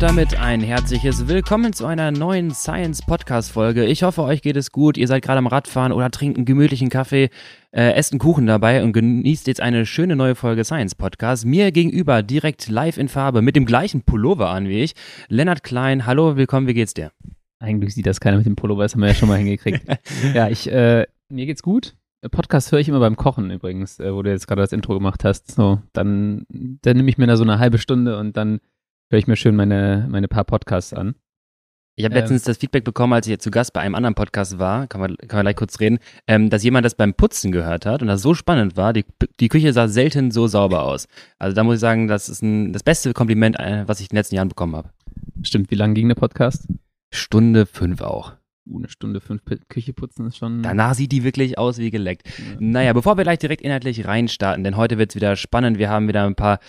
Und damit ein herzliches Willkommen zu einer neuen Science Podcast Folge. Ich hoffe, euch geht es gut. Ihr seid gerade am Radfahren oder trinkt einen gemütlichen Kaffee, äh, esst einen Kuchen dabei und genießt jetzt eine schöne neue Folge Science Podcast. Mir gegenüber direkt live in Farbe mit dem gleichen Pullover an wie ich. Lennart Klein, hallo, willkommen, wie geht's dir? Eigentlich sieht das keiner mit dem Pullover, das haben wir ja schon mal hingekriegt. ja, ich, äh, mir geht's gut. Podcast höre ich immer beim Kochen übrigens, äh, wo du jetzt gerade das Intro gemacht hast. So, dann, dann nehme ich mir da so eine halbe Stunde und dann höre ich mir schön meine, meine paar Podcasts an. Ich habe letztens das Feedback bekommen, als ich jetzt zu Gast bei einem anderen Podcast war, kann man, kann man gleich kurz reden, ähm, dass jemand das beim Putzen gehört hat und das so spannend war. Die, die Küche sah selten so sauber aus. Also da muss ich sagen, das ist ein, das beste Kompliment, äh, was ich in den letzten Jahren bekommen habe. Stimmt, wie lange ging der Podcast? Stunde fünf auch. Uh, eine Stunde fünf Küche putzen ist schon. Danach sieht die wirklich aus wie geleckt. Ja. Naja, bevor wir gleich direkt inhaltlich reinstarten, denn heute wird es wieder spannend. Wir haben wieder ein paar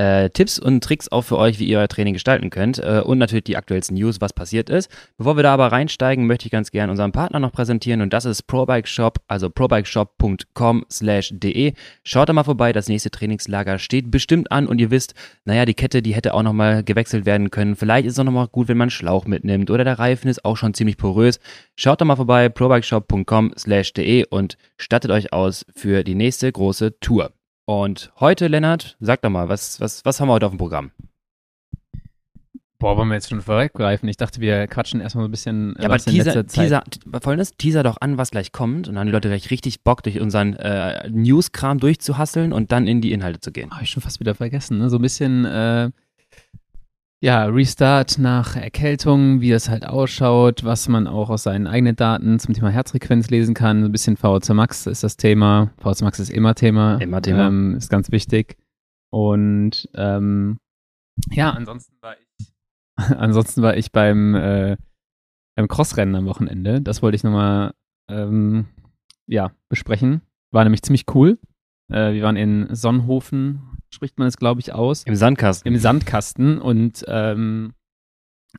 äh, Tipps und Tricks auch für euch, wie ihr euer Training gestalten könnt äh, und natürlich die aktuellsten News, was passiert ist. Bevor wir da aber reinsteigen, möchte ich ganz gerne unseren Partner noch präsentieren und das ist ProBike Shop, also probikeshop.com slash de. Schaut da mal vorbei, das nächste Trainingslager steht bestimmt an und ihr wisst, naja, die Kette, die hätte auch nochmal gewechselt werden können. Vielleicht ist es auch nochmal gut, wenn man Schlauch mitnimmt oder der Reifen ist auch schon ziemlich porös. Schaut da mal vorbei, probikeshop.com slash de und stattet euch aus für die nächste große Tour. Und heute, Lennart, sag doch mal, was, was, was haben wir heute auf dem Programm? Boah, wollen wir jetzt schon vorweggreifen? Ich dachte, wir quatschen erstmal so ein bisschen. Ja, aber Teaser, Teaser, folgendes, Teaser doch an, was gleich kommt. Und dann haben die Leute gleich richtig Bock, durch unseren äh, News-Kram durchzuhasseln und dann in die Inhalte zu gehen. Habe ich schon fast wieder vergessen, ne? So ein bisschen, äh, ja, Restart nach Erkältung, wie das halt ausschaut, was man auch aus seinen eigenen Daten zum Thema Herzfrequenz lesen kann. Ein bisschen VO2 Max ist das Thema. VO2 Max ist immer Thema. Immer Thema. Ähm, ist ganz wichtig. Und ähm, ja, ansonsten war ich, ansonsten war ich beim, äh, beim Crossrennen am Wochenende. Das wollte ich nochmal ähm, ja, besprechen. War nämlich ziemlich cool. Äh, wir waren in Sonnenhofen, spricht man es, glaube ich, aus. Im Sandkasten. Im Sandkasten. Und ähm,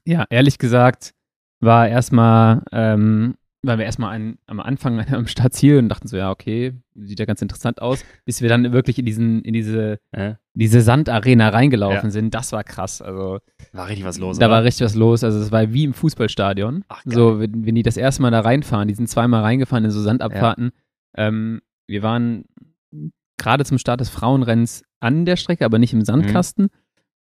ja, ehrlich gesagt, war erstmal, ähm, waren wir erstmal ein, am Anfang am Startziel und dachten so, ja, okay, sieht ja ganz interessant aus, bis wir dann wirklich in diesen, in diese, äh? diese Sandarena reingelaufen ja. sind. Das war krass. Also war richtig was los. Da oder? war richtig was los. Also es war wie im Fußballstadion. Ach, so, wenn, wenn, die das erste Mal da reinfahren, die sind zweimal reingefahren in so Sandabfahrten. Ja. Ähm, wir waren gerade zum Start des Frauenrennens an der Strecke, aber nicht im Sandkasten. Mhm.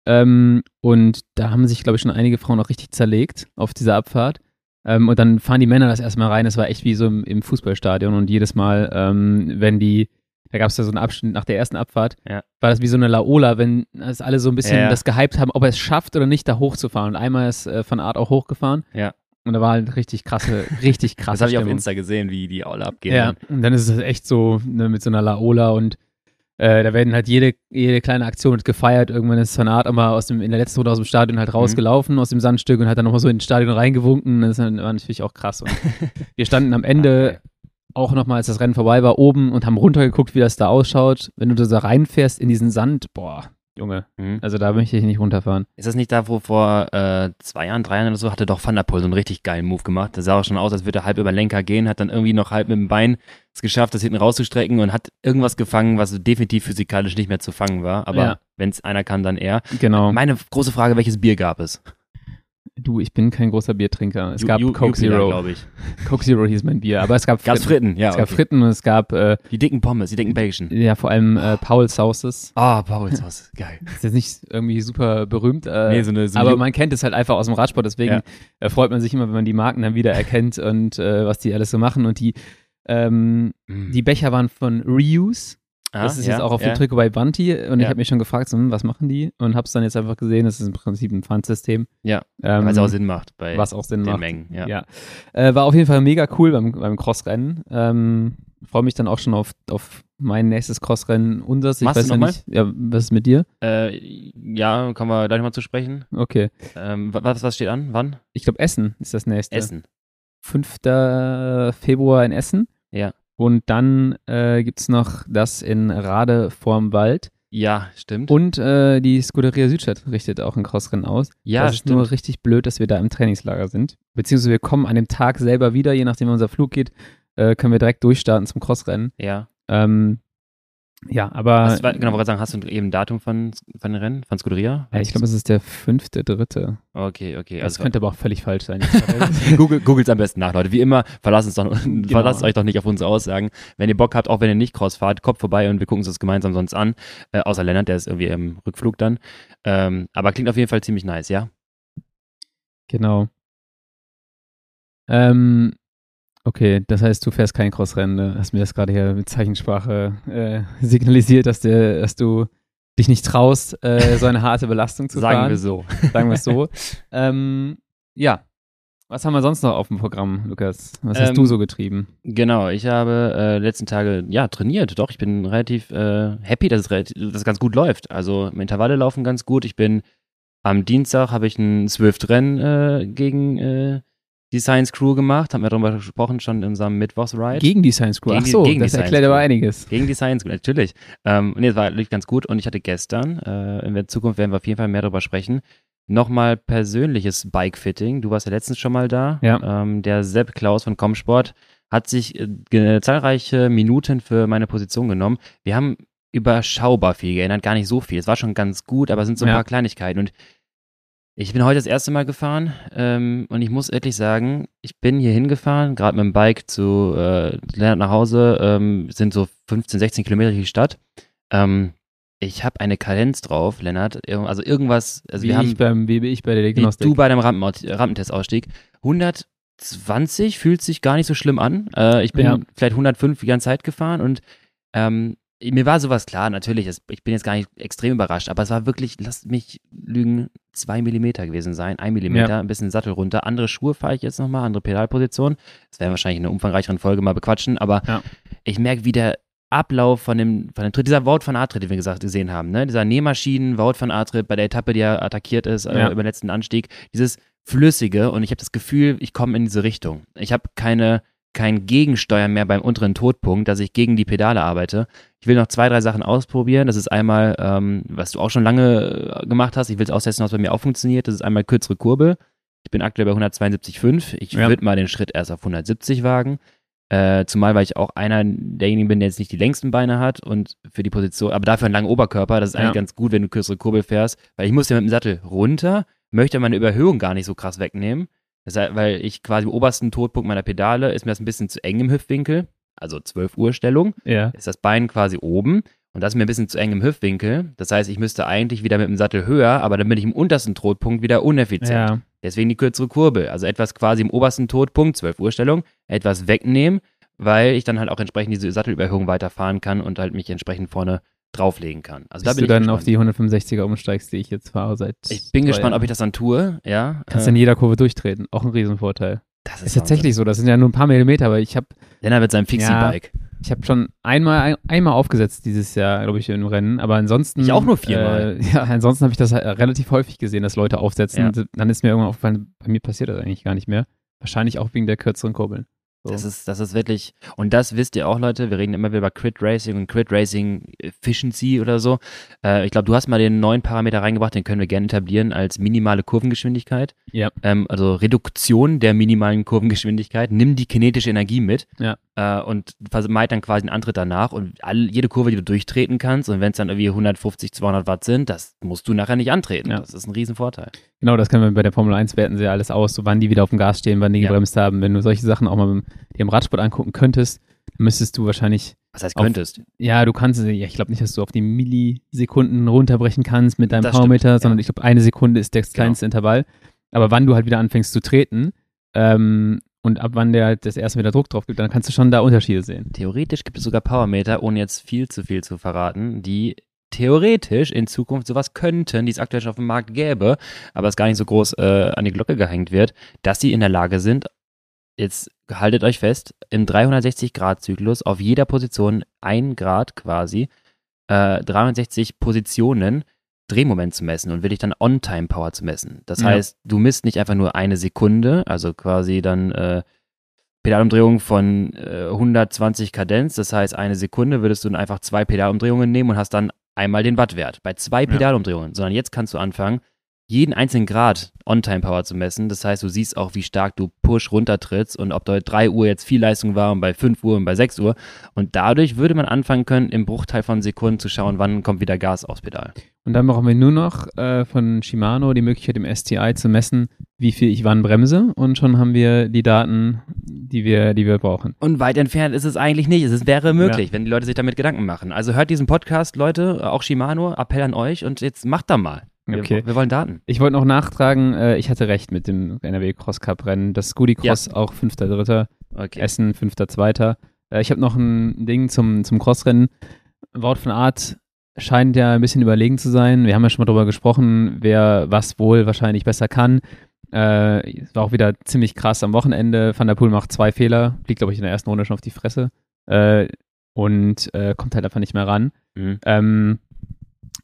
Ähm, und da haben sich, glaube ich, schon einige Frauen auch richtig zerlegt auf dieser Abfahrt. Ähm, und dann fahren die Männer das erstmal rein. Das war echt wie so im, im Fußballstadion. Und jedes Mal, ähm, wenn die, da gab es ja so einen Abschnitt nach der ersten Abfahrt, ja. war das wie so eine Laola, wenn das alle so ein bisschen ja. das gehypt haben, ob er es schafft oder nicht, da hochzufahren. Und einmal ist äh, von Art auch hochgefahren. Ja. Und da war halt richtig krasse, richtig krasse. das habe ich auf Insta gesehen, wie die alle abgehen. Ja, und dann ist es echt so ne, mit so einer Laola und äh, da werden halt jede, jede kleine Aktion gefeiert. Irgendwann ist Van Art immer aus dem, in der letzten Runde aus dem Stadion halt mhm. rausgelaufen mhm. aus dem Sandstück und hat dann nochmal so ins Stadion reingewunken. Das war natürlich auch krass. Und wir standen am Ende okay. auch nochmal, als das Rennen vorbei war, oben und haben runtergeguckt, wie das da ausschaut. Wenn du da reinfährst in diesen Sand, boah, Junge. Mhm. Also da möchte ich nicht runterfahren. Ist das nicht da, wo vor äh, zwei Jahren, drei Jahren oder so, hatte doch Van der Poel so einen richtig geilen Move gemacht. Das sah auch schon aus, als würde er halb über Lenker gehen, hat dann irgendwie noch halb mit dem Bein es geschafft, das hinten rauszustrecken und hat irgendwas gefangen, was definitiv physikalisch nicht mehr zu fangen war. Aber ja. wenn es einer kann, dann er. Genau. Meine große Frage, welches Bier gab es? Du, ich bin kein großer Biertrinker. Es gab Coke Zero. glaube ich. Coke Zero hieß mein Bier, aber es gab Fritten. Fritten, ja. Es okay. gab Fritten und es gab äh, die dicken Pommes, die dicken Bacon. Ja, vor allem äh, Paul Sauces. Ah, oh, Paul Sauces, geil. Ist jetzt nicht irgendwie super berühmt, äh, nee, so eine, so aber man kennt es halt einfach aus dem Radsport, deswegen ja. Äh, freut man sich immer, wenn man die Marken dann wieder erkennt und äh, was die alles so machen und die ähm, mm. die Becher waren von Reuse. Ah, das ist ja, jetzt auch auf ja. dem Trikot bei Bunty und ja. ich habe mich schon gefragt, so, hm, was machen die? Und habe es dann jetzt einfach gesehen, das ist im Prinzip ein Pfandsystem. Ja, ähm, was auch Sinn macht bei was auch Sinn den macht. Mengen. Ja. Äh, war auf jeden Fall mega cool beim, beim Crossrennen. Ähm, Freue mich dann auch schon auf, auf mein nächstes Crossrennen unseres. Ich Machst weiß du ja nicht, ja, was ist mit dir? Äh, ja, kommen wir gleich mal zu sprechen. Okay. Ähm, was, was steht an? Wann? Ich glaube, Essen ist das nächste. Essen. 5. Februar in Essen. Ja. Und dann äh, gibt es noch das in Rade vorm Wald. Ja, stimmt. Und äh, die Scuderia Südstadt richtet auch ein Crossrennen aus. Ja, das ist stimmt. nur richtig blöd, dass wir da im Trainingslager sind. Beziehungsweise wir kommen an dem Tag selber wieder, je nachdem, wie unser Flug geht, äh, können wir direkt durchstarten zum Crossrennen. Ja. Ähm, Ja, aber. Was, genau, wollte sagen, hast du eben ein Datum von, von den Rennen, von Scuderia? Ja, ich glaube, es ist der fünfte, dritte. Okay, okay. Das also, könnte aber auch völlig falsch sein. Google, Googles am besten nach, Leute. Wie immer, verlasst, uns doch, genau. verlasst euch doch nicht auf unsere Aussagen. Wenn ihr Bock habt, auch wenn ihr nicht Cross fahrt, kommt vorbei und wir gucken uns das gemeinsam sonst an. Äh, außer Lennart, der ist irgendwie im Rückflug dann. Ähm, aber klingt auf jeden Fall ziemlich nice, ja? Genau. Ähm, Okay, das heißt, du fährst kein Crossrennen. Du ne? hast mir das gerade hier mit Zeichensprache äh, signalisiert, dass, der, dass du dich nicht traust, äh, so eine harte Belastung zu Sagen fahren. wir so. Sagen wir es so. ähm, ja. Was haben wir sonst noch auf dem Programm, Lukas? Was hast du ähm, so getrieben? Genau, ich habe äh, letzten Tage ja trainiert. Doch, ich bin relativ äh, happy, dass es, relativ, dass es ganz gut läuft. Also Intervalle laufen ganz gut. Ich bin am Dienstag habe ich ein Swift-Rennen äh, gegen äh, die Science Crew gemacht, haben wir darüber gesprochen schon in unserem Mittwochs-Ride. Gegen die Science Crew, gegen ach so, gegen das erklärt aber einiges. Gegen die Science Crew, natürlich. Ähm, nee, es war lief ganz gut und ich hatte gestern, äh, in der Zukunft werden wir auf jeden Fall mehr darüber sprechen, nochmal persönliches Bike-Fitting. Du warst ja letztens schon mal da. Ja. Ähm, der Sepp Klaus von Comsport hat sich äh, zahlreiche Minuten für meine Position genommen. Wir haben überschaubar viel geändert, gar nicht so viel. Es war schon ganz gut, aber es sind so ein ja. paar Kleinigkeiten und ich bin heute das erste Mal gefahren ähm, und ich muss ehrlich sagen, ich bin hier hingefahren, gerade mit dem Bike zu äh, Lennart nach Hause, ähm, sind so 15, 16 Kilometer durch die Stadt. Ähm, ich habe eine Kadenz drauf, Lennart, also irgendwas. Also wie, wir haben, ich beim, wie ich bei der Diagnostik. Du bei deinem Rampen, Rampentestausstieg. 120 fühlt sich gar nicht so schlimm an. Äh, ich bin ja. vielleicht 105 die ganze Zeit gefahren und ähm, mir war sowas klar, natürlich, ich bin jetzt gar nicht extrem überrascht, aber es war wirklich, lasst mich lügen, zwei Millimeter gewesen sein, ein Millimeter, ja. ein bisschen Sattel runter. Andere Schuhe fahre ich jetzt nochmal, andere Pedalposition. Das werden wir wahrscheinlich in einer umfangreicheren Folge mal bequatschen, aber ja. ich merke, wie der Ablauf von dem, von dem Tritt, dieser Wout von Atritt, den wir gesagt gesehen haben, ne? dieser Nähmaschinen, Wout von Atritt bei der Etappe, die er attackiert ist, äh, ja. über den letzten Anstieg, dieses Flüssige und ich habe das Gefühl, ich komme in diese Richtung. Ich habe keine kein Gegensteuern mehr beim unteren Todpunkt, dass ich gegen die Pedale arbeite. Ich will noch zwei, drei Sachen ausprobieren. Das ist einmal, ähm, was du auch schon lange äh, gemacht hast, ich will es austesten, was bei mir auch funktioniert. Das ist einmal kürzere Kurbel. Ich bin aktuell bei 172,5. Ich ja. würde mal den Schritt erst auf 170 wagen. Äh, zumal, weil ich auch einer derjenigen bin, der jetzt nicht die längsten Beine hat und für die Position, aber dafür einen langen Oberkörper. Das ist eigentlich ganz gut, wenn du kürzere Kurbel fährst, weil ich muss ja mit dem Sattel runter, möchte meine Überhöhung gar nicht so krass wegnehmen. Weil ich quasi im obersten Todpunkt meiner Pedale ist mir das ein bisschen zu eng im Hüftwinkel, also 12 Uhr Stellung, ja. ist das Bein quasi oben und das ist mir ein bisschen zu eng im Hüftwinkel. Das heißt, ich müsste eigentlich wieder mit dem Sattel höher, aber dann bin ich im untersten Todpunkt wieder uneffizient. Ja. Deswegen die kürzere Kurbel. Also etwas quasi im obersten Todpunkt, 12 Uhr Stellung, etwas wegnehmen, weil ich dann halt auch entsprechend diese Sattelüberhöhung weiterfahren kann und halt mich entsprechend vorne drauflegen kann. Also Bis da bin du dann gespannt. auf die 165er umsteigst, die ich jetzt fahre seit. Ich bin gespannt, Jahren. ob ich das dann tue, ja. Kannst äh, in jeder Kurve durchtreten, auch ein Riesenvorteil. Das ist, ist tatsächlich so, das sind ja nur ein paar Millimeter, aber ich habe. Lennart mit seinem Fixie-Bike. Ja, ich habe schon einmal, ein, einmal aufgesetzt dieses Jahr, glaube ich, im Rennen, aber ansonsten. Ich auch nur viermal. Äh, ja, ansonsten habe ich das relativ häufig gesehen, dass Leute aufsetzen. Ja. Dann ist mir irgendwann aufgefallen, bei mir passiert das eigentlich gar nicht mehr. Wahrscheinlich auch wegen der kürzeren Kurbeln. So. Das ist, das ist wirklich, und das wisst ihr auch, Leute, wir reden immer wieder über Crit Racing und Crit Racing Efficiency oder so. Äh, ich glaube, du hast mal den neuen Parameter reingebracht, den können wir gerne etablieren als minimale Kurvengeschwindigkeit. Ja. Ähm, also Reduktion der minimalen Kurvengeschwindigkeit. Nimm die kinetische Energie mit ja. Äh, und vermeid dann quasi einen Antritt danach und all, jede Kurve, die du durchtreten kannst und wenn es dann irgendwie 150, 200 Watt sind, das musst du nachher nicht antreten. Ja. Das ist ein Riesenvorteil. Genau, das können wir bei der Formel 1 werten sie ja alles aus, so wann die wieder auf dem Gas stehen, wann die ja. gebremst haben. Wenn du solche Sachen auch mal dir im Radsport angucken könntest, dann müsstest du wahrscheinlich. Was heißt könntest? Auf, ja, du kannst, ja, ich glaube nicht, dass du auf die Millisekunden runterbrechen kannst mit deinem das Powermeter, stimmt, sondern ja. ich glaube, eine Sekunde ist das genau. kleinste genau. Intervall. Aber wann du halt wieder anfängst zu treten, ähm, und ab wann der halt das erste wieder Druck drauf gibt, dann kannst du schon da Unterschiede sehen. Theoretisch gibt es sogar Powermeter, ohne jetzt viel zu viel zu verraten, die theoretisch in Zukunft sowas könnten, die es aktuell schon auf dem Markt gäbe, aber es gar nicht so groß äh, an die Glocke gehängt wird, dass sie in der Lage sind, jetzt haltet euch fest, im 360-Grad-Zyklus auf jeder Position ein Grad quasi, äh, 360 Positionen Drehmoment zu messen und wirklich dann On-Time-Power zu messen. Das ja. heißt, du misst nicht einfach nur eine Sekunde, also quasi dann äh, Pedalumdrehungen von äh, 120 Kadenz, das heißt eine Sekunde würdest du dann einfach zwei Pedalumdrehungen nehmen und hast dann einmal den Wattwert bei zwei Pedalumdrehungen, ja. sondern jetzt kannst du anfangen, jeden einzelnen Grad On-Time-Power zu messen. Das heißt, du siehst auch, wie stark du Push runtertrittst und ob da 3 Uhr jetzt viel Leistung war und bei 5 Uhr und bei 6 Uhr. Und dadurch würde man anfangen können, im Bruchteil von Sekunden zu schauen, wann kommt wieder Gas aufs Pedal. Und dann brauchen wir nur noch äh, von Shimano die Möglichkeit, im STI zu messen, wie viel ich wann bremse. Und schon haben wir die Daten, die wir, die wir brauchen. Und weit entfernt ist es eigentlich nicht. Es wäre möglich, ja. wenn die Leute sich damit Gedanken machen. Also hört diesen Podcast, Leute, auch Shimano, Appell an euch und jetzt macht da mal. Wir, okay. wir wollen Daten. Ich wollte noch nachtragen, äh, ich hatte recht mit dem NRW Cross Cup Rennen. Das Scooty Cross ja. auch 5.3. Okay. Essen 5.2. Äh, ich habe noch ein Ding zum, zum Crossrennen. Wort von Art scheint ja ein bisschen überlegen zu sein. Wir haben ja schon mal darüber gesprochen, wer was wohl wahrscheinlich besser kann. Äh, war auch wieder ziemlich krass am Wochenende. Van der Poel macht zwei Fehler, fliegt, glaube ich, in der ersten Runde schon auf die Fresse äh, und äh, kommt halt einfach nicht mehr ran. Mhm. Ähm,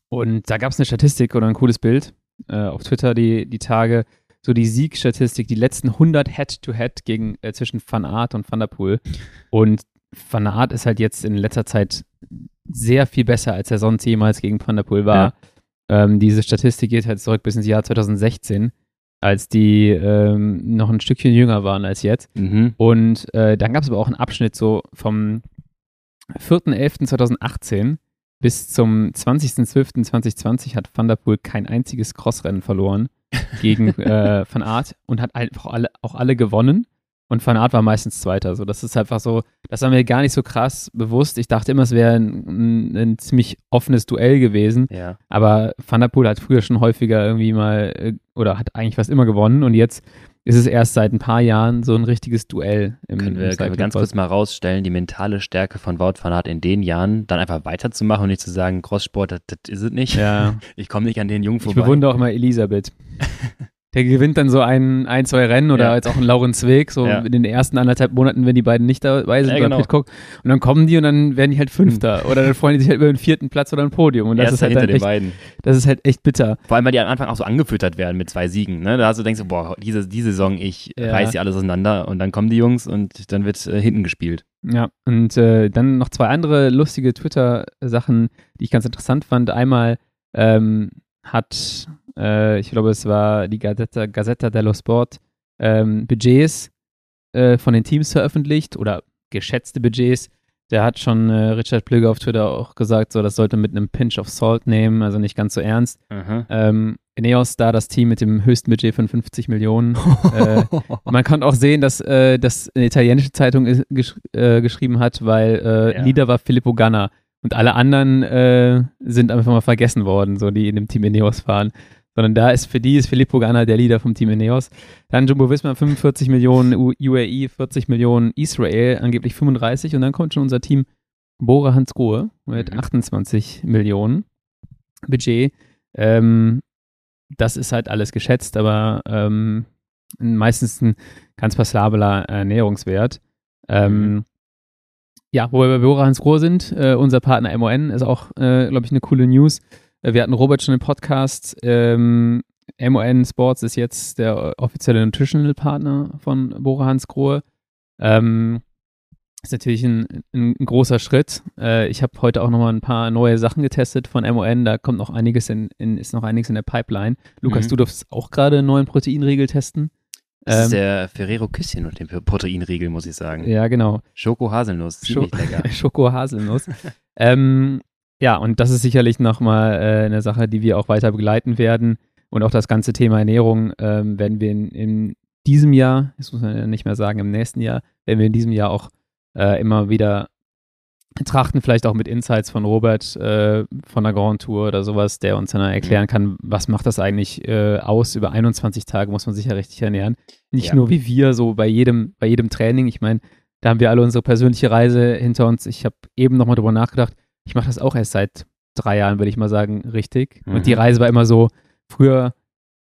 und da gab es eine Statistik oder ein cooles Bild äh, auf Twitter die, die Tage, so die Siegstatistik, die letzten 100 Head-to-Head gegen äh, zwischen Van Aert und Van der Poel. Und Van Aert ist halt jetzt in letzter Zeit sehr viel besser, als er sonst jemals gegen Van der Poel war. Ja. Ähm, diese Statistik geht halt zurück bis ins Jahr 2016, als die ähm, noch ein Stückchen jünger waren als jetzt. Mhm. Und äh, dann gab es aber auch einen Abschnitt so vom 4.11.2018 bis zum 20.12.2020 hat Van der Poel kein einziges Crossrennen verloren gegen äh, Van Aert und hat einfach alle, auch alle gewonnen. Und Van Aert war meistens Zweiter. So, das ist einfach so, das war mir gar nicht so krass bewusst. Ich dachte immer, es wäre ein, ein, ein, ziemlich offenes Duell gewesen. Ja. Aber Van der Poel hat früher schon häufiger irgendwie mal äh, oder hat eigentlich fast immer gewonnen. Und jetzt ist es erst seit ein paar Jahren so ein richtiges Duell. Im, können, wir, können wir ganz kurz mal rausstellen, die mentale Stärke von Wout van Aert in den Jahren, dann einfach weiterzumachen und nicht zu sagen, Crosssport, das, das ist es nicht. Ja. Ich komme nicht an den Jungen vorbei. Ich bewundere auch immer Elisabeth. der gewinnt dann so ein, ein zwei Rennen oder ja. jetzt auch ein Laurenz Weg, so ja. in den ersten anderthalb Monaten, wenn die beiden nicht dabei sind, ja, genau. Pitcock. Und dann kommen die und dann werden die halt Fünfter. Hm. Oder dann freuen die sich halt über den vierten Platz oder ein Podium. Und das Erster ist halt hinter den beiden. Das ist halt echt bitter. Vor allem, weil die am Anfang auch so angefüttert werden mit zwei Siegen. Ne? Da hast du denkst, du, boah, diese, diese Saison, ich ja. reiß sie alles auseinander. Und dann kommen die Jungs und dann wird äh, hinten gespielt. Ja, und äh, dann noch zwei andere lustige Twitter-Sachen, die ich ganz interessant fand. Einmal ähm, hat äh, ich glaube, es war die Gazzetta, Gazzetta dello Sport, ähm, Budgets äh, von den Teams veröffentlicht oder geschätzte Budgets. Der hat schon äh, Richard Plüger auf Twitter auch gesagt, so das sollte mit einem Pinch of Salt nehmen, also nicht ganz so ernst. Ähm, Ineos da das Team mit dem höchsten Budget von 50 Millionen. äh, man kann auch sehen, dass äh, das eine italienische Zeitung ist, gesch äh, geschrieben hat, weil äh, ja. Leader war Filippo Ganna und alle anderen äh, sind einfach mal vergessen worden, so die in dem Team Ineos fahren sondern da ist für die ist Filippo Ganna der Leader vom Team Ineos. Dann Jumbo Visma 45 Millionen UAE, 40 Millionen Israel, angeblich 35 und dann kommt schon unser Team Bora Hansgrohe mit mhm. 28 Millionen Budget. Ähm, das ist halt alles geschätzt, aber ähm, meistens ein ganz passabler Ernährungswert. Ähm, mhm. Ja, wo wir bei Bora Hansgrohe sind, äh, unser Partner MON ist auch, äh, glaube ich, eine coole News. Äh, wir hatten Robert schon im Podcast. Ähm, MON Sports ist jetzt der offizielle Nutritional Partner von Bora Hans Grohe. Ähm, ist natürlich ein, ein, großer Schritt. Äh, ich habe heute auch nochmal ein paar neue Sachen getestet von MON. Da kommt noch einiges in, in ist noch einiges in der Pipeline. Lukas, mhm. du durfst auch gerade einen neuen Proteinriegel testen. Das ähm, ist der Ferrero Küsschen und den Proteinriegel, muss ich sagen. Ja, genau. Schoko-Haselnuss, ziemlich Sch lecker. Schoko-Haselnuss. ähm, ja, und das ist sicherlich nochmal äh, eine Sache, die wir auch weiter begleiten werden. Und auch das ganze Thema Ernährung ähm, werden wir in, in, diesem Jahr, das muss man ja nicht mehr sagen, im nächsten Jahr, werden wir in diesem Jahr auch äh, immer wieder betrachten, vielleicht auch mit Insights von Robert äh, von der Grand Tour oder sowas, der uns dann erklären kann, was macht das eigentlich äh, aus. Über 21 Tage muss man sich ja richtig ernähren. Nicht ja. nur wie wir, so bei jedem, bei jedem Training. Ich meine, da haben wir alle unsere persönliche Reise hinter uns. Ich habe eben nochmal drüber nachgedacht, ich mache das auch erst seit drei Jahren, würde ich mal sagen, richtig. Mhm. Und die mhm. Reise war immer so, früher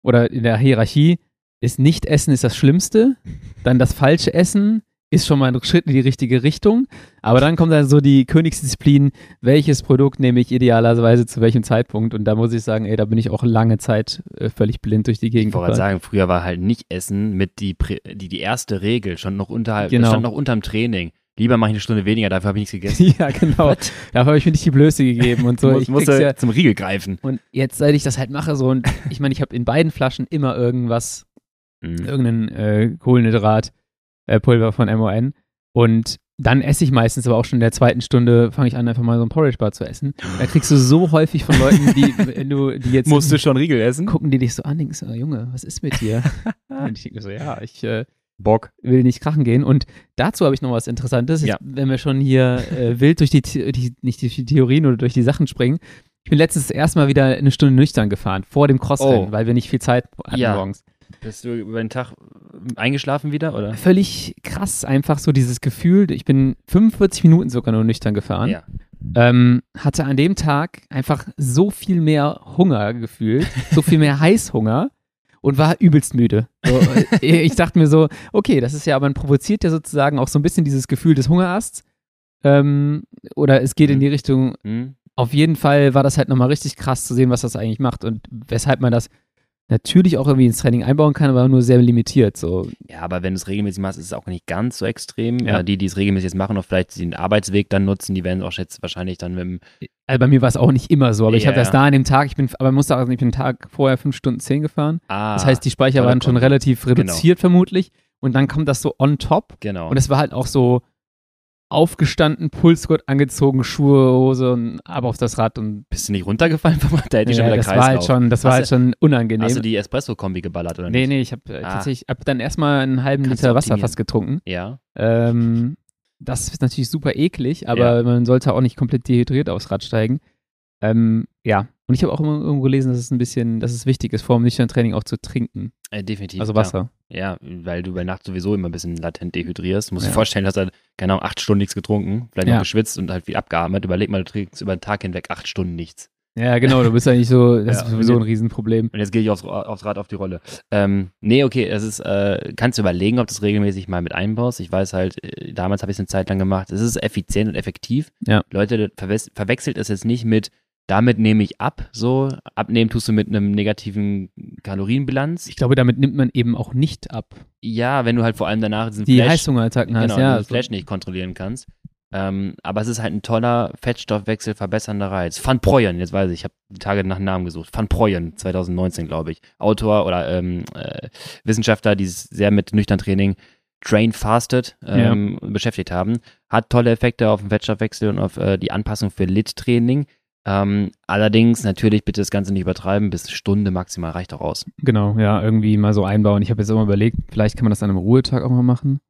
oder in der Hierarchie ist Nicht-Essen ist das Schlimmste, dann das falsche Essen ist schon mal ein Schritt in die richtige Richtung, aber dann kommt dann so die Königsdisziplin, welches Produkt nehme ich idealerweise zu welchem Zeitpunkt und da muss ich sagen, ey, da bin ich auch lange Zeit äh, völlig blind durch die Gegend. Ich wollte sagen, früher war halt nicht Essen mit die, die, die erste Regel, schon noch unterhalb, genau. stand noch unterm Training Lieber mache ich eine Stunde weniger, dafür habe ich nichts gegessen. ja, genau. What? Dafür habe ich mir nicht die Blöße gegeben und so. muss, ich muss ja zum Riegel greifen. Und jetzt, seit ich das halt mache, so, und ich meine, ich habe in beiden Flaschen immer irgendwas, mhm. irgendeinen äh, Kohlenhydratpulver äh, von MON. Und dann esse ich meistens aber auch schon in der zweiten Stunde, fange ich an, einfach mal so ein Porridge-Bar zu essen. Da kriegst du so häufig von Leuten, die, wenn du, die jetzt. Musst du schon Riegel essen? Gucken die dich so an, denken so, Junge, was ist mit dir? und ich denke so, ja, ich. Äh, Bock. Will nicht krachen gehen. Und dazu habe ich noch was Interessantes. Ja. wenn wir schon hier äh, wild durch die, die, nicht die Theorien oder durch die Sachen springen. Ich bin letztens erstmal wieder eine Stunde nüchtern gefahren, vor dem Crossrennen, oh. weil wir nicht viel Zeit hatten ja. morgens. Bist du über den Tag eingeschlafen wieder, oder? Völlig krass, einfach so dieses Gefühl. Ich bin 45 Minuten sogar nur nüchtern gefahren. Ja. Ähm, hatte an dem Tag einfach so viel mehr Hunger gefühlt, so viel mehr Heißhunger und war übelst müde. So, äh, ich dachte mir so, okay, das ist ja, aber man provoziert ja sozusagen auch so ein bisschen dieses Gefühl des Hungerasts. Ähm, oder es geht mhm. in die Richtung, mhm. auf jeden Fall war das halt nochmal richtig krass zu sehen, was das eigentlich macht und weshalb man das natürlich auch irgendwie ins Training einbauen kann, aber nur sehr limitiert. So. Ja, aber wenn du es regelmäßig machst, ist es auch nicht ganz so extrem. Ja. die, die es regelmäßig jetzt machen und vielleicht den Arbeitsweg dann nutzen, die werden auch jetzt wahrscheinlich dann mit dem. Also bei mir war es auch nicht immer so, aber ja. ich habe das da an dem Tag, ich bin, aber musste auch, ich bin den Tag vorher fünf Stunden zehn gefahren. Ah, das heißt, die Speicher waren schon relativ genau. reduziert genau. vermutlich. Und dann kommt das so on top. Genau. Und es war halt auch so, aufgestanden, Pulsgurt angezogen, Schuhe, Hose und ab auf das Rad und. Bist du nicht runtergefallen? da hätte ich ja, schon wieder das Kreislauf. war halt schon, das war halt schon unangenehm. Hast du die Espresso-Kombi geballert oder nee, nicht? Nee, nee, ich habe äh, ah. tatsächlich hab dann erstmal einen halben Kannst Liter Wasser fast getrunken. Ja. Ähm, das ist natürlich super eklig, aber ja. man sollte auch nicht komplett dehydriert aufs Rad steigen. Ähm, ja, und ich habe auch immer irgendwo gelesen, dass es ein bisschen, dass es wichtig ist, vor dem nüchternen Training auch zu trinken. Äh, definitiv. Also Wasser. Ja. ja, weil du bei Nacht sowieso immer ein bisschen latent dehydrierst. Du musst ja. dir vorstellen, dass er, keine Ahnung, acht Stunden nichts getrunken, vielleicht ja. noch geschwitzt und halt viel abgeatmet. Überleg mal, du trinkst über den Tag hinweg acht Stunden nichts. Ja, genau, du bist eigentlich so, das ist sowieso ein Riesenproblem. Und jetzt gehe ich aufs, aufs, Rad auf die Rolle. Ähm, nee, okay, es ist, äh, kannst du überlegen, ob du es regelmäßig mal mit einbaust. Ich weiß halt, äh, damals habe ich es eine Zeit lang gemacht. Es ist effizient und effektiv. Ja. Leute, verwechselt es jetzt nicht mit, damit nehme ich ab. So, abnehmen tust du mit einem negativen Kalorienbilanz. Ich glaube, damit nimmt man eben auch nicht ab. Ja, wenn du halt vor allem danach diesen die Flash, Heißhungerattacken genau, hast, ja. Flash nicht kontrollieren kannst. Ähm, aber es ist halt ein toller Fettstoffwechsel verbessernder Reiz. Van Proyen, jetzt weiß ich, ich habe die Tage nach Namen gesucht. Van Proyen, 2019, glaube ich. Autor oder ähm, äh, Wissenschaftler, die sich sehr mit nüchtern Training Train Fasted ähm, ja. beschäftigt haben. Hat tolle Effekte auf den Fettstoffwechsel und auf äh, die Anpassung für Lit-Training. Ähm, allerdings natürlich bitte das Ganze nicht übertreiben, bis Stunde maximal reicht auch aus. Genau, ja, irgendwie mal so einbauen. Ich habe jetzt immer überlegt, vielleicht kann man das an einem Ruhetag auch mal machen.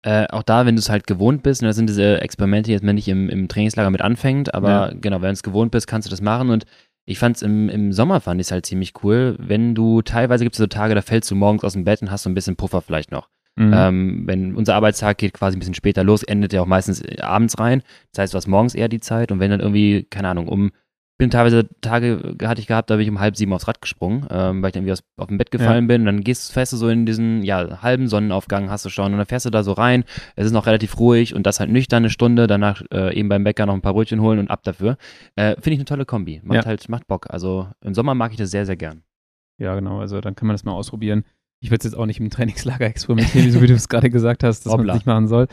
Äh, auch da, wenn du es halt gewohnt bist, und das sind diese Experimente, die jetzt man nicht im, im Trainingslager mit anfängt, aber ja. genau, wenn du es gewohnt bist, kannst du das machen und ich fand es im, im Sommer fand ich halt ziemlich cool, wenn du teilweise gibt es so Tage, da fällst du morgens aus dem Bett und hast so ein bisschen Puffer vielleicht noch. Mhm. Ähm, wenn unser Arbeitstag geht quasi ein bisschen später los, endet ja auch meistens abends rein. Das heißt, du hast morgens eher die Zeit und wenn dann irgendwie, keine Ahnung, um bin teilweise Tage hatte ich gehabt, da bin ich um halb sieben aufs Rad gesprungen, ähm, weil ich dann irgendwie aus, auf dem Bett gefallen ja. bin. Und dann gehst, fährst du so in diesen ja, halben Sonnenaufgang, hast du schon. Und dann fährst du da so rein. Es ist noch relativ ruhig und das halt nüchtern eine Stunde. Danach äh, eben beim Bäcker noch ein paar Brötchen holen und ab dafür. Äh, Finde ich eine tolle Kombi. Macht ja. halt, macht Bock. Also im Sommer mag ich das sehr, sehr gern. Ja, genau. Also dann kann man das mal ausprobieren. Ich würde es jetzt auch nicht im Trainingslager experimentieren, so wie du es gerade gesagt hast, dass man es nicht machen soll.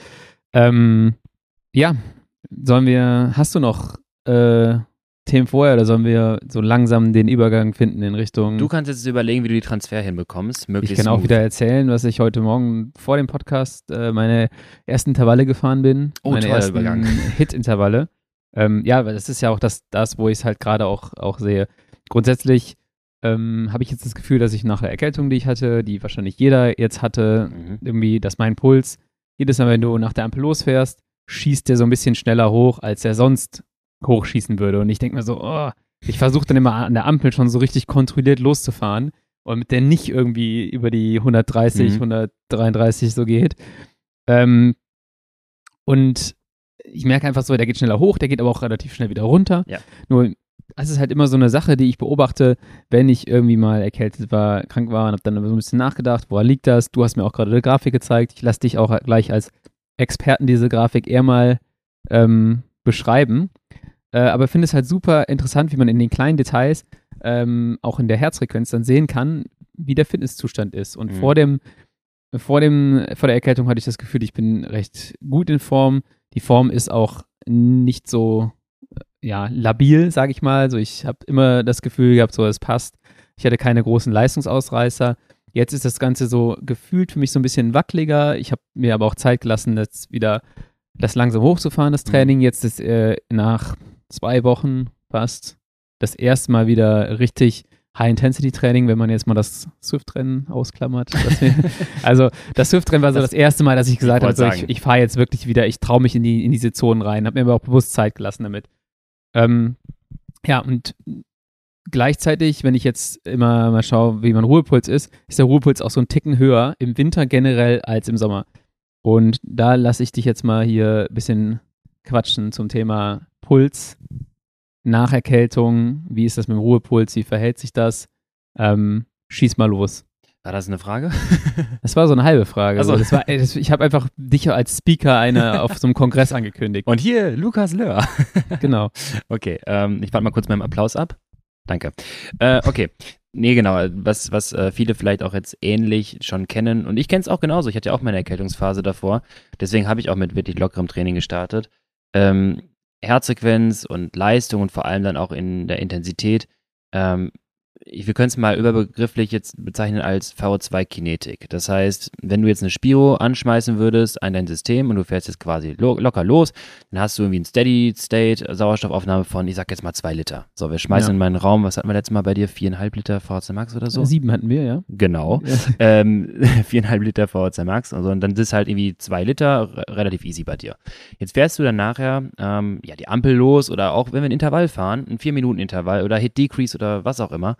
Ähm, ja, sollen wir, hast du noch äh, Themen vorher oder sollen wir so langsam den Übergang finden in Richtung. Du kannst jetzt überlegen, wie du die Transfer hinbekommst. ich kann auch wieder erzählen, was ich heute Morgen vor dem Podcast äh, meine ersten Intervalle gefahren bin. Oh, meine ersten Übergang. Hit-Intervalle. Ähm, ja, weil das ist ja auch das, das wo ich es halt gerade auch, auch sehe. Grundsätzlich ähm, habe ich jetzt das Gefühl, dass ich nach der Erkältung, die ich hatte, die wahrscheinlich jeder jetzt hatte, mhm. irgendwie, dass mein Puls, jedes Mal, wenn du nach der Ampel losfährst, schießt der so ein bisschen schneller hoch, als er sonst hochschießen würde. Und ich denke mir so, oh, ich versuche dann immer an der Ampel schon so richtig kontrolliert loszufahren und mit der nicht irgendwie über die 130, mhm. 133 so geht. Ähm, und ich merke einfach so, der geht schneller hoch, der geht aber auch relativ schnell wieder runter. Ja. Nur, das ist halt immer so eine Sache, die ich beobachte, wenn ich irgendwie mal erkältet war, krank war und habe dann so ein bisschen nachgedacht, woher liegt das? Du hast mir auch gerade eine Grafik gezeigt. Ich lasse dich auch gleich als Experten diese Grafik eher mal ähm, beschreiben. Äh, aber finde es halt super interessant, wie man in den kleinen Details, ähm, auch in der Herzfrequenz, dann sehen kann, wie der Fitnesszustand ist. Und mhm. vor dem vor, dem, vor der Erkältung hatte ich das Gefühl, ich bin recht gut in Form. Die Form ist auch nicht so ja, labil, sage ich mal. Also ich habe immer das Gefühl gehabt, so es passt. Ich hatte keine großen Leistungsausreißer. Jetzt ist das Ganze so gefühlt für mich so ein bisschen wackeliger. Ich habe mir aber auch Zeit gelassen, jetzt wieder das langsam hochzufahren, das mhm. Training. Jetzt ist äh, nach zwei Wochen fast das erste Mal wieder richtig High-Intensity-Training, wenn man jetzt mal das Swift-Rennen ausklammert. Wir, also das Swift-Rennen war so das, das, erste Mal, dass ich gesagt habe, so, ich, ich fahre jetzt wirklich wieder, ich traue mich in, die, in diese Zonen rein, habe mir aber auch bewusst Zeit gelassen damit. Ähm, ja, und gleichzeitig, wenn ich jetzt immer mal schaue, wie mein Ruhepuls ist, ist der Ruhepuls auch so ein Ticken höher im Winter generell als im Sommer. Und da lasse ich dich jetzt mal hier ein bisschen quatschen zum Thema Puls nach Erkältung. Wie ist das mit dem Ruhepuls? Wie verhält sich das? Ähm, schieß mal los. War das eine Frage? Das war so eine halbe Frage. Also, das war, das, ich habe einfach dich als Speaker eine auf so einem Kongress angekündigt. Und hier Lukas Löhr. genau. Okay, ähm, ich warte mal kurz meinen Applaus ab. Danke. Äh, okay. Nee, genau, was, was äh, viele vielleicht auch jetzt ähnlich schon kennen. Und ich kenne es auch genauso. Ich hatte ja auch meine Erkältungsphase davor. Deswegen habe ich auch mit wirklich lockerem Training gestartet. Ähm, Herzfrequenz und Leistung und vor allem dann auch in der Intensität ähm, wir können es mal überbegrifflich jetzt bezeichnen als VO2-Kinetik. Das heißt, wenn du jetzt eine Spiro anschmeißen würdest an dein System und du fährst jetzt quasi lo locker los, dann hast du irgendwie ein Steady-State Sauerstoffaufnahme von, ich sag jetzt mal zwei Liter. So, wir schmeißen ja. in meinen Raum, was hatten wir letztes Mal bei dir? Viereinhalb Liter VO2 Max oder so? Sieben hatten wir, ja. Genau. Ja. Ähm, viereinhalb Liter VO2 Max. Also, und dann ist halt irgendwie zwei Liter relativ easy bei dir. Jetzt fährst du dann nachher ähm, ja, die Ampel los oder auch wenn wir ein Intervall fahren, ein vier Minuten Intervall oder Hit Decrease oder was auch immer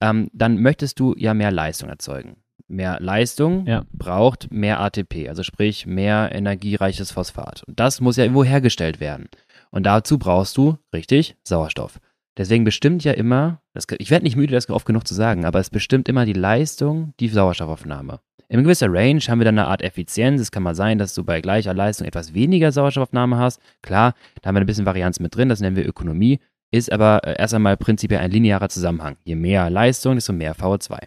ähm, dann möchtest du ja mehr Leistung erzeugen. Mehr Leistung ja. braucht mehr ATP, also sprich mehr energiereiches Phosphat. Und das muss ja irgendwo hergestellt werden. Und dazu brauchst du, richtig, Sauerstoff. Deswegen bestimmt ja immer, das, ich werde nicht müde, das oft genug zu sagen, aber es bestimmt immer die Leistung, die Sauerstoffaufnahme. In gewisser Range haben wir dann eine Art Effizienz. Es kann mal sein, dass du bei gleicher Leistung etwas weniger Sauerstoffaufnahme hast. Klar, da haben wir ein bisschen Varianz mit drin, das nennen wir Ökonomie ist aber äh, erst einmal prinzipiell ein linearer Zusammenhang. Je mehr Leistung, desto mehr VO2.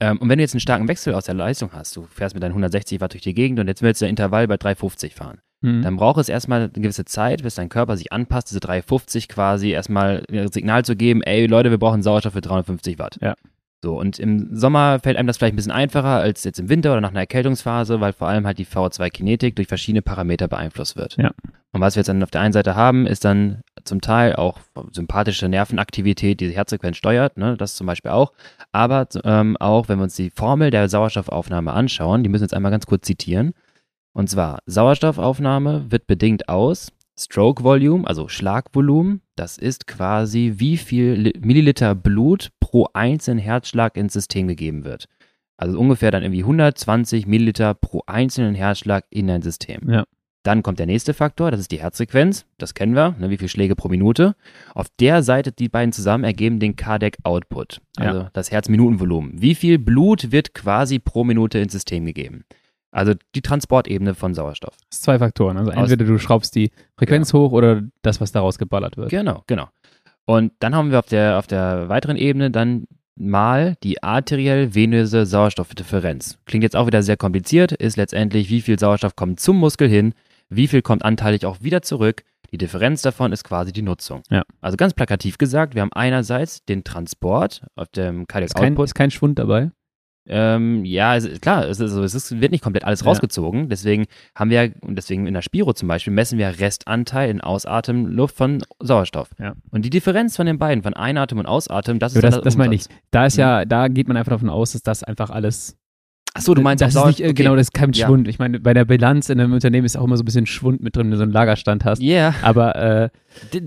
Ähm, und wenn du jetzt einen starken Wechsel aus der Leistung hast, du fährst mit deinen 160 Watt durch die Gegend und jetzt willst du ein Intervall bei 350 fahren, mhm. dann braucht es erstmal eine gewisse Zeit, bis dein Körper sich anpasst, diese 350 quasi erstmal ein Signal zu geben, ey Leute, wir brauchen Sauerstoff für 350 Watt. Ja. So, und im Sommer fällt einem das vielleicht ein bisschen einfacher als jetzt im Winter oder nach einer Erkältungsphase, weil vor allem halt die VO2-Kinetik durch verschiedene Parameter beeinflusst wird. Ja. Und was wir jetzt dann auf der einen Seite haben, ist dann zum Teil auch sympathische Nervenaktivität, die die Herzfrequenz steuert, ne, das zum Beispiel auch. Aber ähm, auch, wenn wir uns die Formel der Sauerstoffaufnahme anschauen, die müssen wir jetzt einmal ganz kurz zitieren. Und zwar, Sauerstoffaufnahme wird bedingt aus Stroke Volume, also Schlagvolumen, das ist quasi, wie viel Milliliter Blut pro einzelnen Herzschlag ins System gegeben wird. Also ungefähr dann irgendwie 120 Milliliter pro einzelnen Herzschlag in ein System. Ja. Dann kommt der nächste Faktor, das ist die Herzfrequenz. Das kennen wir, ne, wie viele Schläge pro Minute. Auf der Seite, die beiden zusammen ergeben den Cardiac Output, also ja. das Herzminutenvolumen. Wie viel Blut wird quasi pro Minute ins System gegeben? Also die Transportebene von Sauerstoff. Das sind zwei Faktoren. Also entweder du schraubst die Frequenz genau. hoch oder das, was daraus geballert wird. Genau, genau. Und dann haben wir auf der, auf der weiteren Ebene dann mal die arteriell-venöse Sauerstoffdifferenz. Klingt jetzt auch wieder sehr kompliziert, ist letztendlich, wie viel Sauerstoff kommt zum Muskel hin, wie viel kommt anteilig auch wieder zurück. Die Differenz davon ist quasi die Nutzung. Ja. Also ganz plakativ gesagt, wir haben einerseits den Transport auf dem Cardiac ist kein, Output. Ist kein Schwund dabei? Ähm, ja, es, klar, es, ist, es ist, wird nicht komplett alles rausgezogen. Ja. Deswegen haben wir, und deswegen in der Spiro zum Beispiel, messen wir Restanteil in Ausatemluft von Sauerstoff. Ja. Und die Differenz von den beiden, von Einatmen und Ausatmen, das ist ja, das, das meine ich. Da ist ja, mhm. da geht man einfach davon aus, dass das einfach alles Achso, du meinst das ist nicht, okay. Genau, das ist kein ja. Schwund. Ich meine, bei der Bilanz in einem Unternehmen ist auch immer so ein bisschen Schwund mit drin, wenn du so einen Lagerstand hast. Ja. Yeah. Aber, äh,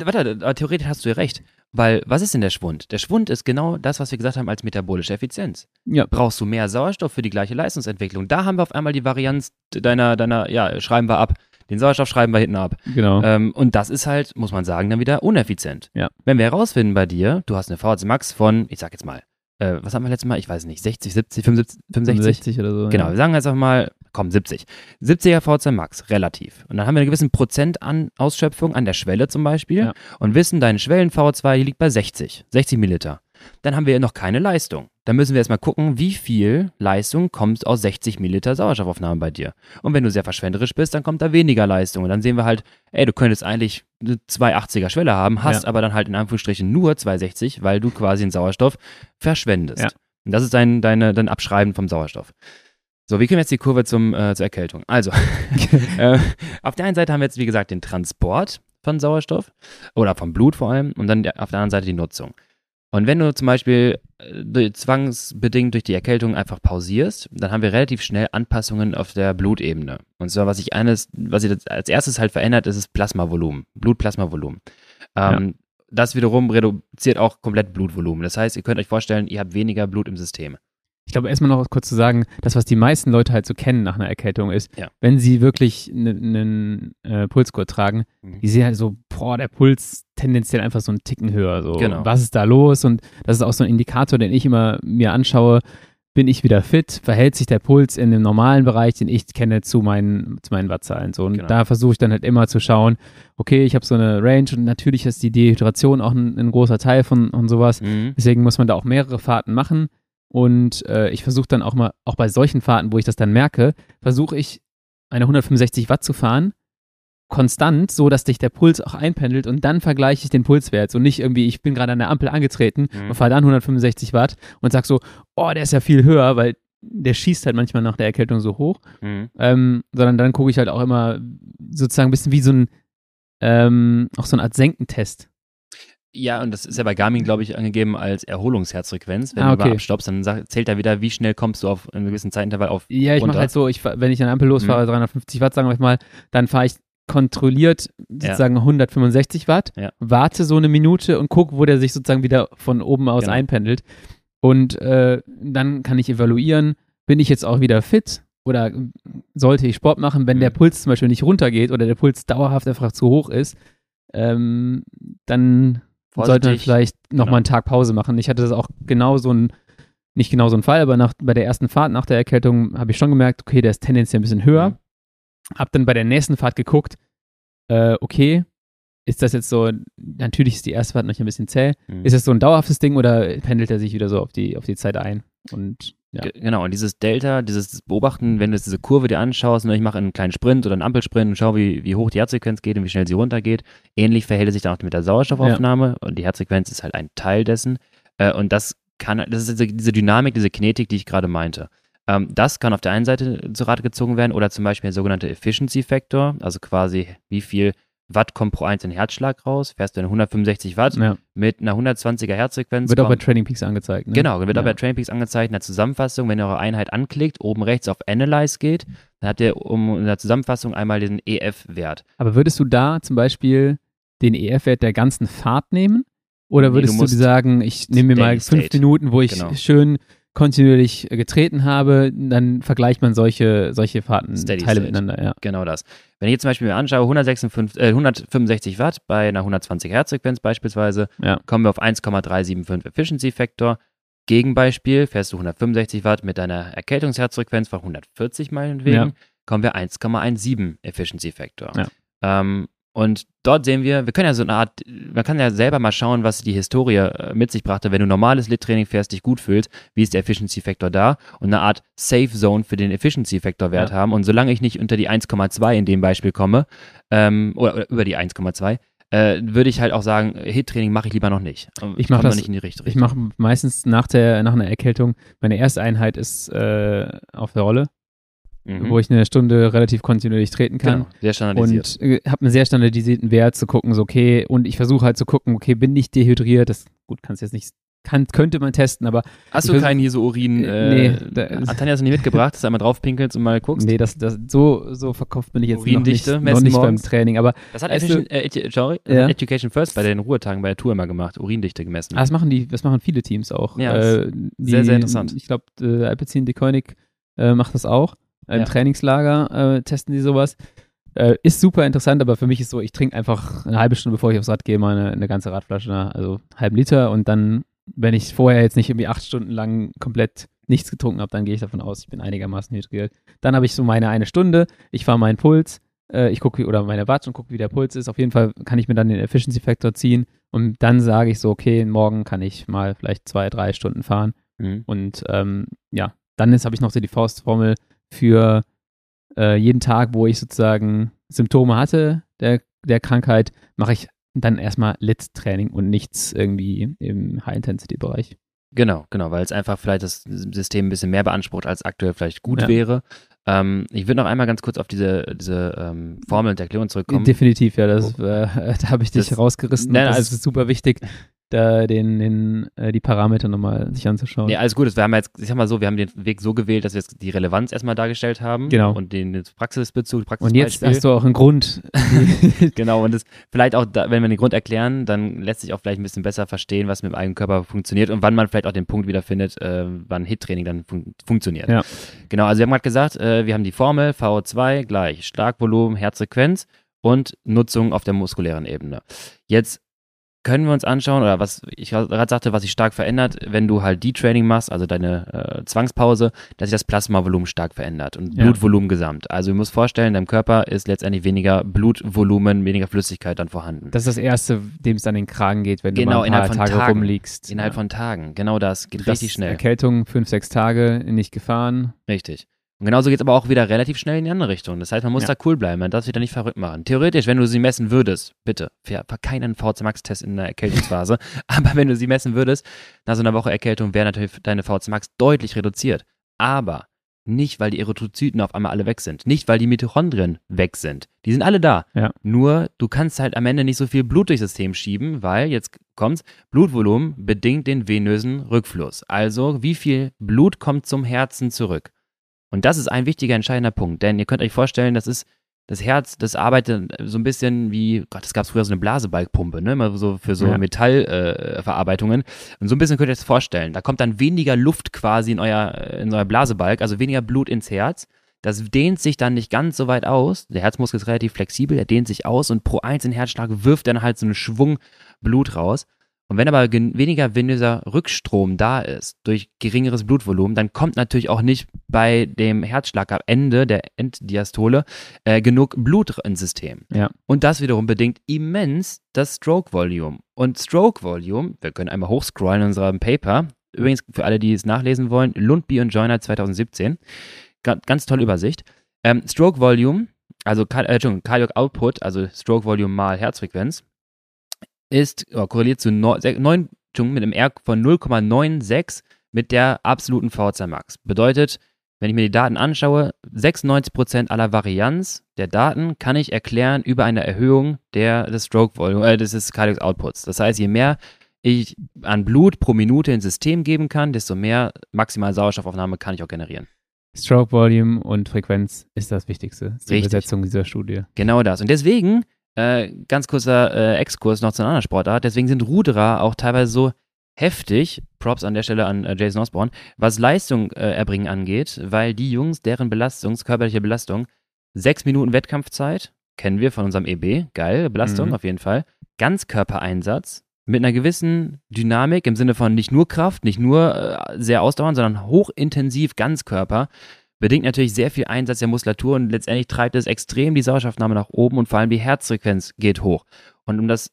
Warte, aber theoretisch hast du ja recht. Weil, was ist denn der Schwund? Der Schwund ist genau das, was wir gesagt haben als metabolische Effizienz. Ja. Brauchst du mehr Sauerstoff für die gleiche Leistungsentwicklung? Da haben wir auf einmal die Varianz deiner, deiner, ja, schreiben wir ab. Den Sauerstoff schreiben wir hinten ab. Genau. Ähm, und das ist halt, muss man sagen, dann wieder uneffizient. Ja. Wenn wir herausfinden bei dir, du hast eine VHC Max von, ich sag jetzt mal, äh, was haben wir letztes Mal? Ich weiß nicht, 60, 70, 75, 65? 65 oder so. Genau, ja. wir sagen jetzt einfach mal, komm, 70. 70er VZ Max, relativ. Und dann haben wir einen gewissen Prozent an Ausschöpfung an der Schwelle zum Beispiel ja. und wissen, deine Schwellen V2, die liegt bei 60, 60 Milliliter. Dann haben wir noch keine Leistung. Dann müssen wir erstmal gucken, wie viel Leistung kommt aus 60 Milliliter Sauerstoffaufnahme bei dir. Und wenn du sehr verschwenderisch bist, dann kommt da weniger Leistung. Und dann sehen wir halt, ey, du könntest eigentlich eine 280er Schwelle haben, hast ja. aber dann halt in Anführungsstrichen nur 260, weil du quasi den Sauerstoff verschwendest. Ja. Und das ist dein, deine, dein Abschreiben vom Sauerstoff. So, wie kommen wir jetzt die Kurve zum, äh, zur Erkältung? Also, äh, auf der einen Seite haben wir jetzt, wie gesagt, den Transport von Sauerstoff oder vom Blut vor allem und dann auf der anderen Seite die Nutzung. Und wenn du zum Beispiel äh, zwangsbedingt durch die Erkältung einfach pausierst, dann haben wir relativ schnell Anpassungen auf der Blutebene. Und zwar, was sich eines, was sich als erstes halt verändert, ist das Plasmavolumen, Blutplasmavolumen. Ähm, ja. Das wiederum reduziert auch komplett Blutvolumen. Das heißt, ihr könnt euch vorstellen, ihr habt weniger Blut im System. Ich glaube, erstmal noch kurz zu sagen, das, was die meisten Leute halt so kennen nach einer Erkältung ist, ja. wenn sie wirklich einen äh, Pulsgurt tragen, mhm. die sehen halt so, boah, der Puls tendenziell einfach so einen Ticken höher. So, genau. was ist da los? Und das ist auch so ein Indikator, den ich immer mir anschaue. Bin ich wieder fit? Verhält sich der Puls in dem normalen Bereich, den ich kenne, zu meinen, zu meinen Wattzahlen? So, und genau. da versuche ich dann halt immer zu schauen, okay, ich habe so eine Range und natürlich ist die Dehydration auch ein, ein großer Teil von und sowas. Mhm. Deswegen muss man da auch mehrere Fahrten machen. Und äh, ich versuche dann auch mal, auch bei solchen Fahrten, wo ich das dann merke, versuche ich eine 165 Watt zu fahren, konstant, so dass sich der Puls auch einpendelt und dann vergleiche ich den Pulswert. Und nicht irgendwie, ich bin gerade an der Ampel angetreten mhm. und fahre dann 165 Watt und sag so, oh, der ist ja viel höher, weil der schießt halt manchmal nach der Erkältung so hoch. Mhm. Ähm, sondern dann gucke ich halt auch immer sozusagen ein bisschen wie so ein, ähm, auch so eine Art Senkentest. Ja, und das ist ja bei Garmin, glaube ich, angegeben als Erholungsherzfrequenz. Wenn ah, okay. du mal abstoppst, dann zählt er wieder, wie schnell kommst du auf einen gewissen Zeitintervall auf. Ja, ich mache halt so, ich, wenn ich an Ampel losfahre, mhm. 350 Watt, sagen wir mal, dann fahre ich kontrolliert sozusagen ja. 165 Watt, ja. warte so eine Minute und gucke, wo der sich sozusagen wieder von oben aus genau. einpendelt. Und äh, dann kann ich evaluieren, bin ich jetzt auch wieder fit oder sollte ich Sport machen, wenn mhm. der Puls zum Beispiel nicht runtergeht oder der Puls dauerhaft einfach zu hoch ist, ähm, dann sollte man vielleicht nochmal genau. einen Tag Pause machen. Ich hatte das auch genau so ein, nicht genau so ein Fall, aber nach, bei der ersten Fahrt nach der Erkältung habe ich schon gemerkt, okay, der ist tendenziell ein bisschen höher. Mhm. Hab dann bei der nächsten Fahrt geguckt, äh, okay, ist das jetzt so, natürlich ist die erste Fahrt noch ein bisschen zäh. Mhm. Ist das so ein dauerhaftes Ding oder pendelt er sich wieder so auf die, auf die Zeit ein? Und ja. Genau, und dieses Delta, dieses Beobachten, wenn du diese Kurve dir anschaust, ne, ich mache einen kleinen Sprint oder einen Ampelsprint und schaue, wie, wie hoch die Herzfrequenz geht und wie schnell sie runtergeht. Ähnlich verhält es sich dann auch mit der Sauerstoffaufnahme ja. und die Herzfrequenz ist halt ein Teil dessen. Äh, und das kann, das ist diese Dynamik, diese Kinetik, die ich gerade meinte. Ähm, das kann auf der einen Seite zu Rate gezogen werden oder zum Beispiel der sogenannte Efficiency Factor, also quasi wie viel Watt kommt pro einzelnen Herzschlag raus, fährst du eine 165 Watt ja. mit einer 120er Herzfrequenz. Wird auch bei Training Peaks angezeigt. Ne? Genau, wird ja. auch bei Training Peaks angezeigt. In der Zusammenfassung, wenn ihr eure Einheit anklickt, oben rechts auf Analyze geht, dann habt ihr um in der Zusammenfassung einmal den EF-Wert. Aber würdest du da zum Beispiel den EF-Wert der ganzen Fahrt nehmen? Oder würdest nee, du, du sagen, ich nehme mir mal fünf. Minuten, wo ich genau. schön kontinuierlich getreten habe, dann vergleicht man solche, solche Fahrten Steady miteinander. Ja. Genau das. Wenn ich jetzt zum Beispiel mir anschaue, 156, äh, 165 Watt bei einer 120 Hertz Frequenz beispielsweise, ja. kommen wir auf 1,375 Efficiency Factor. Gegenbeispiel, fährst du 165 Watt mit deiner Erkältungsherzfrequenz von 140 meinetwegen, ja. kommen wir 1,17 Efficiency Factor. Ja. Ähm, und dort sehen wir, wir können ja so eine Art, man kann ja selber mal schauen, was die Historie äh, mit sich brachte. Wenn du normales Lit-Training fährst, dich gut fühlst, wie ist der Efficiency-Faktor da? Und eine Art Safe Zone für den Efficiency-Faktor-Wert ja. haben. Und solange ich nicht unter die 1,2 in dem Beispiel komme, ähm, oder, oder über die 1,2, äh, würde ich halt auch sagen, Hit-Training mache ich lieber noch nicht. Ich mache das nicht in die Richtung. Ich mache meistens nach der nach einer Erkältung. Meine erste Einheit ist äh, auf der Rolle mhm. wo ich eine Stunde relativ kontinuierlich treten kann. Genau, sehr standardisiert. Und äh, habe einen sehr standardisierten Wert zu gucken, so okay, und ich versuche halt zu gucken, okay, bin ich dehydriert? Das, gut, kannst jetzt nicht kann, könnte man testen, aber. Hast du keinen hier so Urin? Äh, nee. Da, hat Tanja das nicht mitgebracht, dass du einmal draufpinkelst und mal guckst? Nee, das, das, so, so verkauft bin ich jetzt Urindichte, noch nicht, noch nicht beim Training. Aber das hat Education, äh, sorry, ja? Education First bei den Ruhetagen bei der Tour immer gemacht, Urindichte gemessen. Ah, das machen die, das machen viele Teams auch. Ja, äh, die, sehr, sehr interessant. Ich glaube, äh, Alpecin Dekoinik äh, macht das auch. Im ja. Trainingslager äh, testen die sowas. Äh, ist super interessant, aber für mich ist so, ich trinke einfach eine halbe Stunde, bevor ich aufs Rad gehe, mal eine, eine ganze Radflasche, also halben Liter und dann, wenn ich vorher jetzt nicht irgendwie acht Stunden lang komplett nichts getrunken habe, dann gehe ich davon aus, ich bin einigermaßen hydriert. Dann habe ich so meine eine Stunde, ich fahre meinen Puls, äh, ich gucke, oder meine Watts und gucke, wie der Puls ist. Auf jeden Fall kann ich mir dann den Efficiency Factor ziehen und dann sage ich so, okay, morgen kann ich mal vielleicht zwei, drei Stunden fahren Mhm. Und ähm, ja, dann habe ich noch so die Faustformel für äh, jeden Tag, wo ich sozusagen Symptome hatte der, der Krankheit, mache ich dann erstmal Lit-Training und nichts irgendwie im High-Intensity-Bereich. Genau, genau, weil es einfach vielleicht das System ein bisschen mehr beansprucht, als aktuell vielleicht gut ja. wäre. Ähm, ich würde noch einmal ganz kurz auf diese, diese ähm, Formel und Erklärung zurückkommen. Definitiv, ja, das, oh. äh, da habe ich dich das, rausgerissen. Nein, das also, ist super wichtig da den, den, äh, die Parameter nochmal sich anzuschauen. Ja, alles gut. Wir haben jetzt, ich sag mal so, wir haben den Weg so gewählt, dass wir jetzt die Relevanz erstmal dargestellt haben. Genau. Und den, den Praxisbezug, Praxisbeispiel. Und jetzt hast du auch einen Grund. genau. Und das vielleicht auch, da, wenn wir den Grund erklären, dann lässt sich auch vielleicht ein bisschen besser verstehen, was mit dem eigenen Körper funktioniert und wann man vielleicht auch den Punkt wiederfindet, äh, wann Hit-Training dann fun funktioniert. Ja. Genau. Also wir haben gerade gesagt, äh, wir haben die Formel VO2 gleich Schlagvolumen, Herzfrequenz und Nutzung auf der muskulären Ebene. Jetzt können wir uns anschauen, oder was ich gerade sagte, was sich stark verändert, wenn du halt D-Training machst, also deine äh, Zwangspause, dass sich das Plasmavolumen stark verändert und ja. Blutvolumen gesamt. Also du musst vorstellen, deinem Körper ist letztendlich weniger Blutvolumen, weniger Flüssigkeit dann vorhanden. Das ist das Erste, dem es an den Kragen geht, wenn genau, du mal ein paar Tage Tagen, rumliegst. Innerhalb ja. von Tagen, genau das, geht das richtig schnell. Erkältung, fünf, sechs Tage, nicht gefahren. Richtig. Und genauso geht es aber auch wieder relativ schnell in die andere Richtung. Das heißt, man muss ja. da cool bleiben, man darf sich da nicht verrückt machen. Theoretisch, wenn du sie messen würdest, bitte, für keinen VC Max-Test in der Erkältungsphase, aber wenn du sie messen würdest, nach so einer Woche Erkältung wäre natürlich deine VC Max deutlich reduziert. Aber nicht, weil die Erythrozyten auf einmal alle weg sind. Nicht, weil die Mitochondrien weg sind. Die sind alle da. Ja. Nur, du kannst halt am Ende nicht so viel Blut durchs System schieben, weil, jetzt kommt's, Blutvolumen bedingt den venösen Rückfluss. Also, wie viel Blut kommt zum Herzen zurück? Und das ist ein wichtiger, entscheidender Punkt, denn ihr könnt euch vorstellen, das ist das Herz, das arbeitet so ein bisschen wie, Gott, das gab es früher so eine Blasebalgpumpe, ne, immer so für so ja. Metallverarbeitungen. Äh, und so ein bisschen könnt ihr euch das vorstellen. Da kommt dann weniger Luft quasi in euer, in euer Blasebalg, also weniger Blut ins Herz. Das dehnt sich dann nicht ganz so weit aus. Der Herzmuskel ist relativ flexibel, der dehnt sich aus und pro einzelnen Herzschlag wirft dann halt so einen Schwung Blut raus. Und wenn aber weniger venöser Rückstrom da ist, durch geringeres Blutvolumen, dann kommt natürlich auch nicht bei dem Herzschlag am Ende der Enddiastole äh, genug Blut ins System. Ja. Und das wiederum bedingt immens das Stroke Volume. Und Stroke Volume, wir können einmal hochscrollen in unserem Paper, übrigens für alle, die es nachlesen wollen, Lundby und Joyner 2017, ganz, tolle Übersicht. Ähm, Stroke Volume, also äh, Cardiac Output, also Stroke Volume mal Herzfrequenz, ist oh, korreliert zu 9, 9 mit einem R von 0,96 mit der absoluten VHC Max. Bedeutet, wenn ich mir die Daten anschaue, 96% aller Varianz der Daten kann ich erklären über eine Erhöhung der, des Stroke Volume, äh, des Cardiac Outputs. Das heißt, je mehr ich an Blut pro Minute ins System geben kann, desto mehr maximale Sauerstoffaufnahme kann ich auch generieren. Stroke Volume und Frequenz ist das Wichtigste. Richtig. Übersetzung dieser Studie. Genau das. Und deswegen äh, ganz kurzer äh, Exkurs noch zu einer anderen Sportart. Deswegen sind Ruderer auch teilweise so heftig, Props an der Stelle an äh, Jason Osborne, was Leistung äh, erbringen angeht, weil die Jungs, deren Belastung, körperliche Belastung, sechs Minuten Wettkampfzeit, kennen wir von unserem EB, geil, Belastung mhm. auf jeden Fall, Ganzkörpereinsatz mit einer gewissen Dynamik im Sinne von nicht nur Kraft, nicht nur äh, sehr ausdauernd, sondern hochintensiv Ganzkörper bedingt natürlich sehr viel Einsatz der Muskulatur und letztendlich treibt es extrem die Sauerstoffnahme nach oben und vor allem die Herzfrequenz geht hoch. Und um das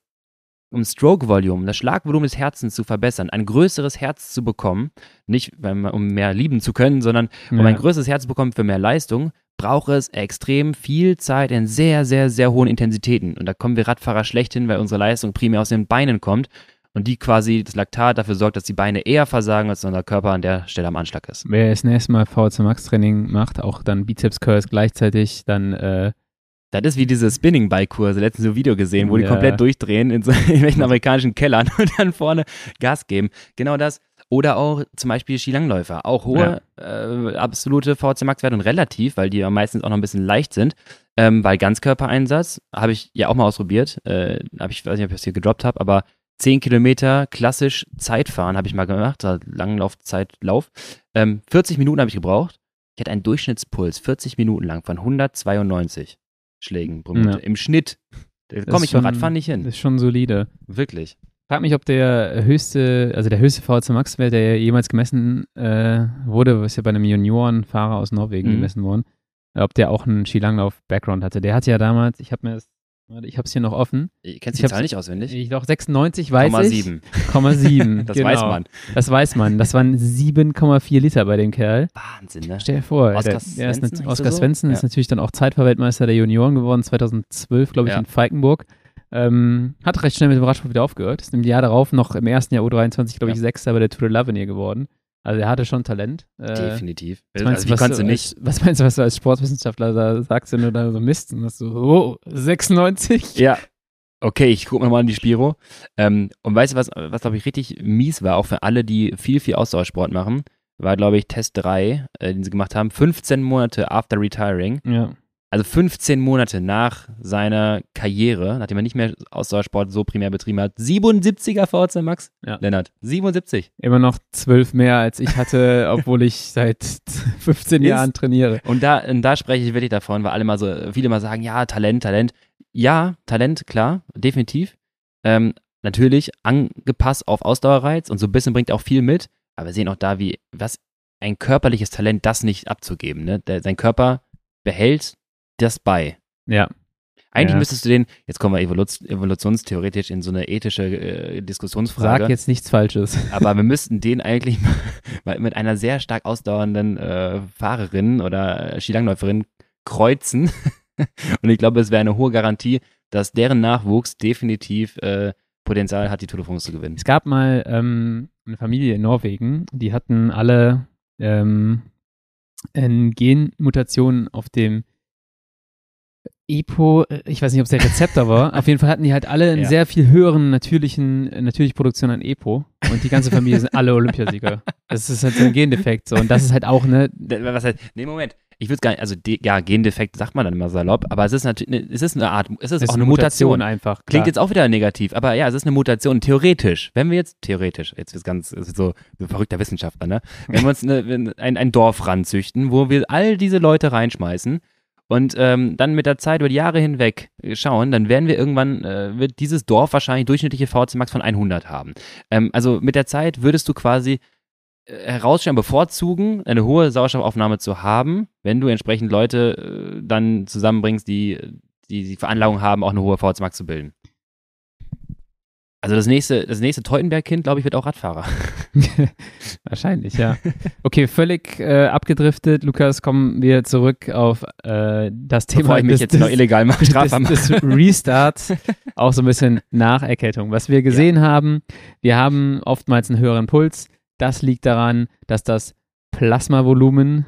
um Stroke Volume, das Schlagvolumen des Herzens zu verbessern, ein größeres Herz zu bekommen, nicht um mehr lieben zu können, sondern um ja. ein größeres Herz zu bekommen für mehr Leistung, braucht es extrem viel Zeit in sehr, sehr, sehr hohen Intensitäten. Und da kommen wir Radfahrer schlecht hin, weil unsere Leistung primär aus den Beinen kommt und die quasi das Laktat dafür sorgt, dass die Beine eher versagen, als unser Körper an der Stelle am Anschlag ist. Wer das nächste Mal VC Max Training macht, auch dann Bizeps Curls gleichzeitig, dann äh das ist wie diese Spinning-Bike-Kurse, letztens so ein Video gesehen, wo ja. die komplett durchdrehen in so irgendwelchen amerikanischen Kellern und dann vorne Gas geben. Genau das. Oder auch zum Beispiel Skilangläufer. Auch hohe ja. äh, absolute VC Max-Werte und relativ, weil die ja meistens auch noch ein bisschen leicht sind. Ähm, weil Ganzkörpereinsatz habe ich ja auch mal ausprobiert. Äh, hab ich weiß nicht, ob ich das hier gedroppt habe, aber 10 Kilometer klassisch Zeitfahren habe ich mal gemacht, Langlaufzeitlauf. Ähm, 40 Minuten habe ich gebraucht. Ich hatte einen Durchschnittspuls 40 Minuten lang von 192 Schlägen pro Minute. Ja. Im Schnitt. Da komme ich beim Radfahren nicht hin. Das ist schon solide. Wirklich. Frag mich, ob der höchste, also der höchste VHC Max-Wert, der jemals gemessen äh, wurde, was ja bei einem Juniorenfahrer aus Norwegen mhm. gemessen worden, ob der auch einen Skilanglauf-Background hatte. Der hatte ja damals, ich habe mir das Ich habe es hier noch offen. Kennst du die Zahl nicht auswendig? Ich doch 96 weiß 7. ich. 7. das genau. weiß man. Das weiß man. Das waren 7,4 Liter bei dem Kerl. Wahnsinn, ne? Stell dir vor. Oskar Svensson, ist Oskar Svensson so? ist natürlich dann auch Zeitverweltmeister der Junioren geworden, 2012, glaube ich, ja. in Falkenburg. Ähm, hat recht schnell mit dem Radsport wieder aufgehört. Ist im Jahr darauf noch im ersten Jahr U23, glaube ich, ja. Sechster bei der Tour de l'Avenir geworden. Also er hatte schon Talent. Äh, Definitiv. Was meinst, also, was, kannst du nicht. Was meinst du, was du als Sportwissenschaftler da sagst, wenn du da so misst und hast so, oh, 96? Ja. Okay, ich gucke mir mal an die Spiro. Ähm, und weißt du, was, was glaube ich richtig mies war, auch für alle, die viel, viel Ausdauersport machen, war, glaube ich, Test 3, äh, den sie gemacht haben, 15 Monate after retiring. Ja. Also 15 Monate nach seiner Karriere, nachdem er nicht mehr Ausdauersport so primär betrieben hat, 77er VZ Max. Ja. Lennart, 77. Immer noch zwölf mehr als ich hatte, obwohl ich seit 15 Jahren trainiere. Und da, und da spreche ich wirklich davon, weil alle mal so, viele mal sagen, ja, Talent, Talent. Ja, Talent, klar, definitiv. Ähm, natürlich angepasst auf Ausdauerreiz und so ein bisschen bringt auch viel mit. Aber wir sehen auch da, wie, was ein körperliches Talent, das nicht abzugeben. Ne? Der, sein Körper behält das bei. Ja. Eigentlich ja. müsstest du den, jetzt kommen wir evolutionstheoretisch in so eine ethische äh, Diskussionsfrage. Sag jetzt nichts Falsches. Aber wir müssten den eigentlich mal mit einer sehr stark ausdauernden äh, Fahrerin oder Skilangläuferin kreuzen. Und ich glaube, es wäre eine hohe Garantie, dass deren Nachwuchs definitiv äh, Potenzial hat, die Tour de France zu gewinnen. Es gab mal ähm, eine Familie in Norwegen, die hatten alle ähm, Genmutationen auf dem EPO, äh, ich weiß nicht, ob es der Rezeptor war. Auf jeden Fall hatten die halt alle einen ja. sehr viel höheren natürlichen, äh, natürliche Produktion an EPO. Und die ganze Familie sind alle Olympiasieger. Das ist halt so ein Gendefekt. So. Und das ist halt auch, ne. Was heißt, nee, Moment. Ich würde es gar nicht, also de, ja, Gendefekt sagt man dann immer salopp, aber es ist natürlich, ne, es ist eine Art, es ist, es auch eine Mutation. Mutation einfach. Klar. Klingt jetzt auch wieder negativ, aber ja, es ist eine Mutation. Theoretisch, wenn wir jetzt, theoretisch, jetzt ist ganz, ist so ein verrückter Wissenschaftler, ne? Wenn wir uns eine, ein, ein Dorf ranzüchten, wo wir all diese Leute reinschmeißen, und ähm, dann mit der Zeit über die Jahre hinweg schauen, dann werden wir irgendwann, äh, wird dieses Dorf wahrscheinlich durchschnittliche VC Max von 100 haben. Ähm, also mit der Zeit würdest du quasi äh, herausstellen, bevorzugen, eine hohe Sauerstoffaufnahme zu haben, wenn du entsprechend Leute äh, dann zusammenbringst, die, die die Veranlagung haben, auch eine hohe VC Max zu bilden. Also das nächste, das nächste Teutenberg-Kind, glaube ich, wird auch Radfahrer. Wahrscheinlich, ja. Okay, völlig äh, abgedriftet. Lukas, kommen wir zurück auf äh, das Thema Bevor ich mich des, jetzt noch illegal mache, des, des Restarts, auch so ein bisschen nach Erkältung. Was wir gesehen ja. haben, wir haben oftmals einen höheren Puls. Das liegt daran, dass das Plasmavolumen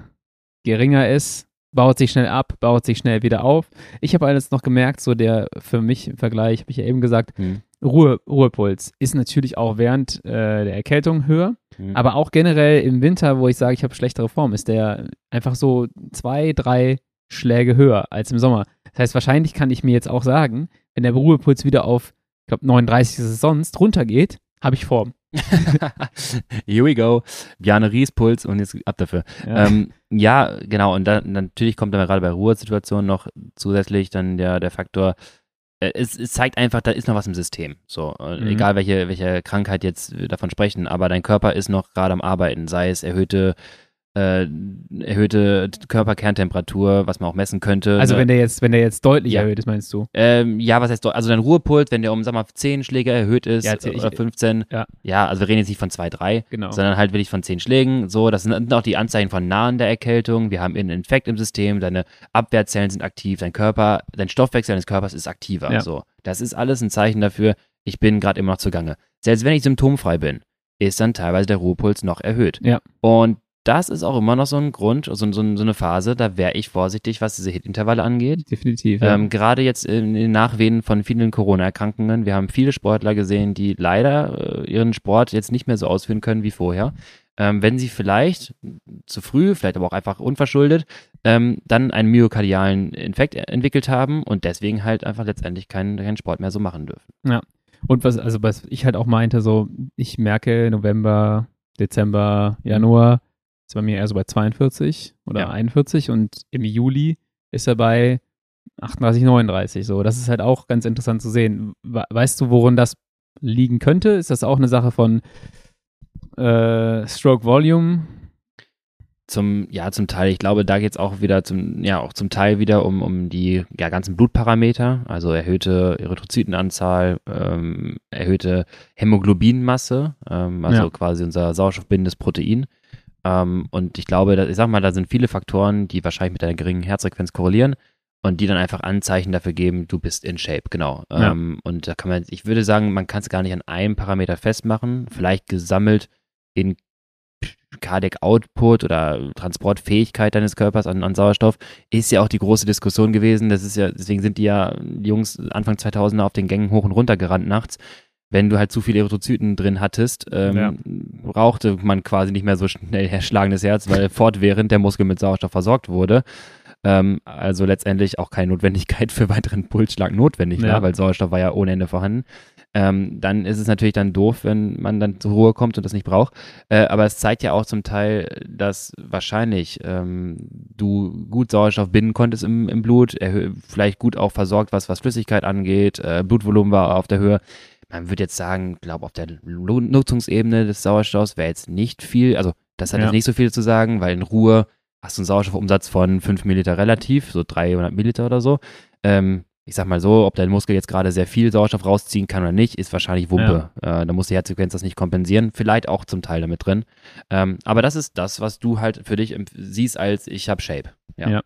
geringer ist baut sich schnell ab, baut sich schnell wieder auf. Ich habe alles noch gemerkt, so der für mich im Vergleich, habe ich ja eben gesagt, hm. Ruhe, Ruhepuls ist natürlich auch während äh, der Erkältung höher, hm. aber auch generell im Winter, wo ich sage, ich habe schlechtere Form, ist der einfach so zwei, drei Schläge höher als im Sommer. Das heißt, wahrscheinlich kann ich mir jetzt auch sagen, wenn der Ruhepuls wieder auf, ich glaube, 39 ist es sonst, runtergeht, habe ich Form. Here we go. Bjarne Ries Puls und jetzt ab dafür. Ja, ähm, ja genau. Und dann natürlich kommt dann gerade bei Ruhesituationen noch zusätzlich dann der, der Faktor, äh, es, es, zeigt einfach, da ist noch was im System. So, äh, mhm. egal welche, welche Krankheit jetzt davon sprechen, aber dein Körper ist noch gerade am Arbeiten, sei es erhöhte äh, erhöhte Körperkerntemperatur, was man auch messen könnte. Also ne? wenn der jetzt, wenn der jetzt deutlich ja. erhöht ist, meinst du? Ähm, ja, was heißt also dein Ruhepuls, wenn der um, sag mal, 10 Schläge erhöht ist ja, oder 15, ja. ja, also wir reden jetzt nicht von 2, 3, genau. sondern halt wirklich von 10 Schlägen. So, das sind auch die Anzeichen von nahen der Erkältung. Wir haben einen Infekt im System, deine Abwehrzellen sind aktiv, dein Körper, dein Stoffwechsel deines Körpers ist aktiver. Ja. So, das ist alles ein Zeichen dafür, ich bin gerade immer noch zugange. Selbst wenn ich symptomfrei bin, ist dann teilweise der Ruhepuls noch erhöht. Ja. Und das ist auch immer noch so ein Grund, so, so, so eine Phase, da wäre ich vorsichtig, was diese Hitintervalle angeht. Definitiv. Ja. Ähm, Gerade jetzt in den Nachwehen von vielen Corona-Erkrankungen. Wir haben viele Sportler gesehen, die leider äh, ihren Sport jetzt nicht mehr so ausführen können wie vorher. Ähm, wenn sie vielleicht zu früh, vielleicht aber auch einfach unverschuldet, ähm, dann einen myokardialen Infekt entwickelt haben und deswegen halt einfach letztendlich keinen, keinen Sport mehr so machen dürfen. Ja. Und was, also was ich halt auch meinte, so, ich merke November, Dezember, Januar, ist bei mir eher so bei 42 oder ja. 41 und im Juli ist er bei 38, 39. So, das ist halt auch ganz interessant zu sehen. Weißt du, worin das liegen könnte? Ist das auch eine Sache von äh, Stroke Volume? Zum, ja, zum Teil. Ich glaube, da geht es auch wieder zum, ja, auch zum Teil wieder um, um die ja, ganzen Blutparameter, also erhöhte Erythrozytenanzahl, ähm, erhöhte Hämoglobinmasse, ähm, also ja. quasi unser sauerstoffbindendes Protein. Ähm, und ich glaube, da, ich sag mal, da sind viele Faktoren, die wahrscheinlich mit einer geringen Herzfrequenz korrelieren und die dann einfach Anzeichen dafür geben, du bist in Shape, genau. Ja. Ähm, und da kann man, ich würde sagen, man kann es gar nicht an einem Parameter festmachen, vielleicht gesammelt in Cardiac Output oder Transportfähigkeit deines Körpers an, an, Sauerstoff, ist ja auch die große Diskussion gewesen. Das ist ja, deswegen sind die ja die Jungs Anfang 2000er auf den Gängen hoch und runter gerannt nachts. Wenn du halt zu viele Erythrozyten drin hattest, ähm, ja. brauchte man quasi nicht mehr so schnell schlagendes Herz, weil fortwährend der Muskel mit Sauerstoff versorgt wurde. Ähm, also letztendlich auch keine Notwendigkeit für weiteren Pulsschlag notwendig ja. war, weil Sauerstoff war ja ohne Ende vorhanden. Ähm, dann ist es natürlich dann doof, wenn man dann zur Ruhe kommt und das nicht braucht. Äh, aber es zeigt ja auch zum Teil, dass wahrscheinlich ähm, du gut Sauerstoff binden konntest im, im Blut, vielleicht gut auch versorgt, was, was Flüssigkeit angeht, äh, Blutvolumen war auf der Höhe man würde jetzt sagen, glaube auf der Nutzungsebene des Sauerstoffs wäre jetzt nicht viel, also das hat ja. jetzt nicht so viel zu sagen, weil in Ruhe hast du einen Sauerstoffumsatz von 5 Milliliter relativ, so 300 Milliliter oder so. Ähm, ich sag mal so, ob dein Muskel jetzt gerade sehr viel Sauerstoff rausziehen kann oder nicht, ist wahrscheinlich Wumpe. Ja. Äh, da muss die Herzfrequenz das nicht kompensieren. Vielleicht auch zum Teil damit drin. Ähm, aber das ist das, was du halt für dich siehst als ich habe Shape. Ja. ja.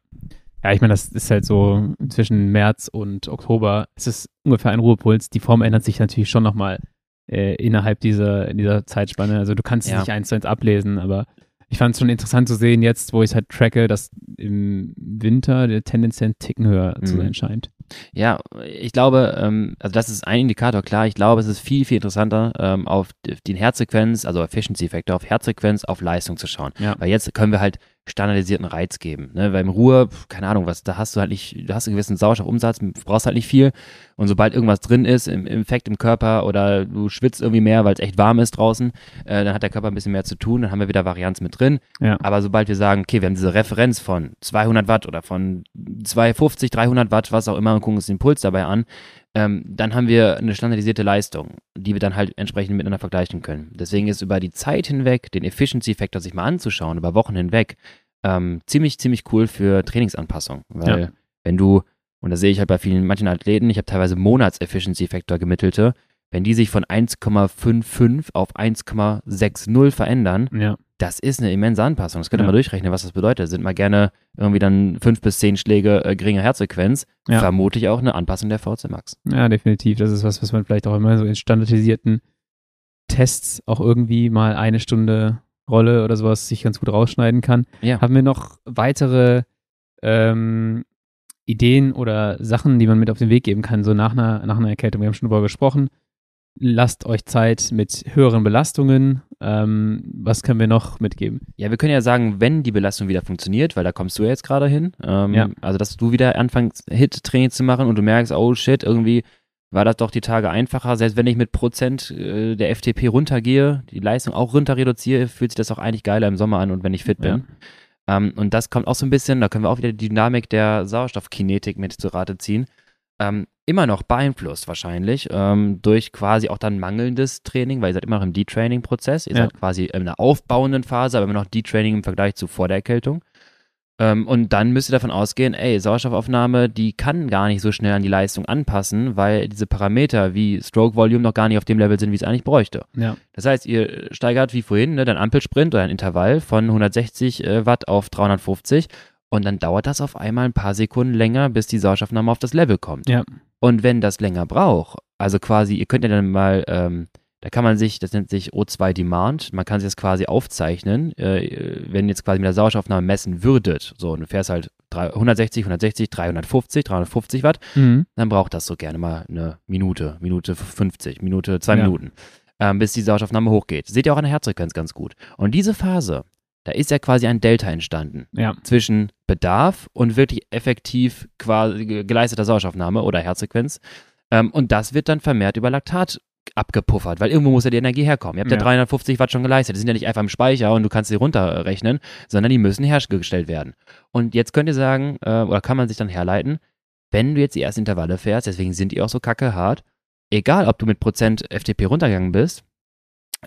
Ja. ich meine, das ist halt so zwischen März und Oktober. Es ist ungefähr ein Ruhepuls. Die Form ändert sich natürlich schon nochmal äh, innerhalb dieser, dieser Zeitspanne. Also du kannst es nicht eins zu eins ablesen, aber ich fand es schon interessant zu sehen, jetzt, wo ich es halt tracke, dass im Winter der tendenziell ein Ticken höher mhm. zu sein scheint. Ja, ich glaube, ähm, also das ist ein Indikator, klar. Ich glaube, es ist viel, viel interessanter, ähm, auf die Herzfrequenz, also Efficiency-Effekte, auf Herzfrequenz, auf Leistung zu schauen. Ja. Weil jetzt können wir halt standardisierten Reiz geben. Ne? Weil im Ruhe, keine Ahnung, was, da hast du halt nicht, du hast einen gewissen Sauerstoffumsatz, brauchst halt nicht viel. Und sobald irgendwas drin ist, im, Effekt im Körper oder du schwitzt irgendwie mehr, weil es echt warm ist draußen, äh, dann hat der Körper ein bisschen mehr zu tun, dann haben wir wieder Varianz mit drin. Ja. Aber sobald wir sagen, okay, wir haben diese Referenz von 200 Watt oder von 250, 300 Watt, was auch immer, und gucken uns den Puls dabei an, ähm, dann haben wir eine standardisierte Leistung, die wir dann halt entsprechend miteinander vergleichen können. Deswegen ist über die Zeit hinweg den Efficiency-Faktor sich mal anzuschauen, über Wochen hinweg, ähm, ziemlich, ziemlich cool für Trainingsanpassung. Weil ja. wenn du, und da sehe ich halt bei vielen, manchen Athleten, ich habe teilweise Monats-Efficiency-Faktor gemittelte, wenn die sich von 1,55 auf 1,60 verändern, ja das ist eine immense Anpassung. Das könnt ihr ja. mal durchrechnen, was das bedeutet. Sind mal gerne irgendwie dann fünf bis zehn Schläge äh, geringer Herzfrequenz. Ja. Vermutlich auch eine Anpassung der VC Max. Ja, definitiv. Das ist was, was man vielleicht auch immer so in standardisierten Tests auch irgendwie mal eine Stunde Rolle oder sowas sich ganz gut rausschneiden kann. Ja. Haben wir noch weitere ähm, Ideen oder Sachen, die man mit auf den Weg geben kann, so nach einer, nach einer Erkältung? Wir haben schon darüber gesprochen lasst euch Zeit mit höheren Belastungen. Ähm, was können wir noch mitgeben? Ja, wir können ja sagen, wenn die Belastung wieder funktioniert, weil da kommst du ja jetzt gerade hin. Ähm, ja. Also, dass du wieder anfängst, Hit-Training zu machen und du merkst, oh shit, irgendwie war das doch die Tage einfacher. Selbst wenn ich mit Prozent äh, der FTP runtergehe, die Leistung auch runter reduziere, fühlt sich das auch eigentlich geiler im Sommer an und wenn ich fit bin. Ja. Ähm, und das kommt auch so ein bisschen, da können wir auch wieder die Dynamik der Sauerstoffkinetik mit zu Rate ziehen ähm, immer noch beeinflusst wahrscheinlich ähm, durch quasi auch dann mangelndes Training, weil ihr seid immer noch im Detraining-Prozess. Ihr ja. seid quasi in einer aufbauenden Phase, aber immer noch Detraining im Vergleich zu vor der Erkältung. Ähm, und dann müsst ihr davon ausgehen, ey, Sauerstoffaufnahme, die kann gar nicht so schnell an die Leistung anpassen, weil diese Parameter wie Stroke Volume noch gar nicht auf dem Level sind, wie es eigentlich bräuchte. Ja. Das heißt, ihr steigert wie vorhin ne, dein Ampelsprint oder ein Intervall von 160 äh, Watt auf 350 und dann dauert das auf einmal ein paar Sekunden länger, bis die Sauerstoffnahme auf das Level kommt. Ja. Und wenn das länger braucht, also quasi, ihr könnt ja dann mal, ähm, da kann man sich, das nennt sich O2 Demand, man kann sich das quasi aufzeichnen, äh, wenn jetzt quasi mit der Sauerstoffnahme messen würdet, so, und du fährst halt 160, 160, 350, 350 Watt, mhm. dann braucht das so gerne mal eine Minute, Minute 50, Minute, zwei ja. Minuten, ähm, bis die Sauerstoffnahme hochgeht. Seht ihr auch an der Herzfrequenz ganz gut. Und diese Phase, da ist ja quasi ein Delta entstanden ja. zwischen Bedarf und wirklich effektiv quasi geleisteter Sauerstoffnahme oder Herzfrequenz. Ähm, und das wird dann vermehrt über Laktat abgepuffert, weil irgendwo muss ja die Energie herkommen. Ihr habt ja, ja 350 Watt schon geleistet. Die sind ja nicht einfach im Speicher und du kannst sie runterrechnen, sondern die müssen hergestellt werden. Und jetzt könnt ihr sagen, äh, oder kann man sich dann herleiten, wenn du jetzt die ersten Intervalle fährst, deswegen sind die auch so kacke hart, egal ob du mit Prozent FTP runtergegangen bist,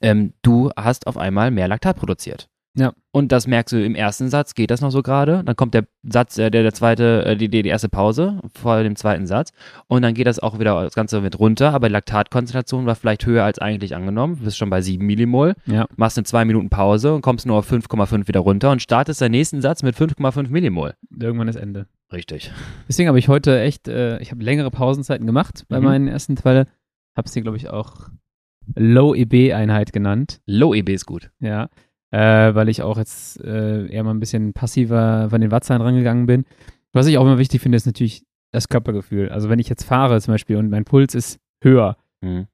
ähm, du hast auf einmal mehr Laktat produziert. Ja. Und das merkst du im ersten Satz, geht das noch so gerade. Dann kommt der Satz, äh, der, der zweite, äh, die, die erste Pause vor dem zweiten Satz. Und dann geht das auch wieder das Ganze mit runter. Aber die Laktatkonzentration war vielleicht höher als eigentlich angenommen. Du bist schon bei 7 Millimol. Ja. Machst eine 2 Minuten Pause und kommst nur auf 5,5 wieder runter und startest deinen nächsten Satz mit 5,5 Millimol. Irgendwann ist Ende. Richtig. Deswegen habe ich heute echt, äh, ich habe längere Pausenzeiten gemacht bei Mhm. meinen ersten Quelle. Habe es hier, glaube ich, auch Low-EB-Einheit genannt. Low EB ist gut. Ja, äh, weil ich auch jetzt äh, eher mal ein bisschen passiver von den Wattzahlen rangegangen bin. Was ich auch immer wichtig finde, ist natürlich das Körpergefühl. Also wenn ich jetzt fahre zum Beispiel und mein Puls ist höher, Mhm.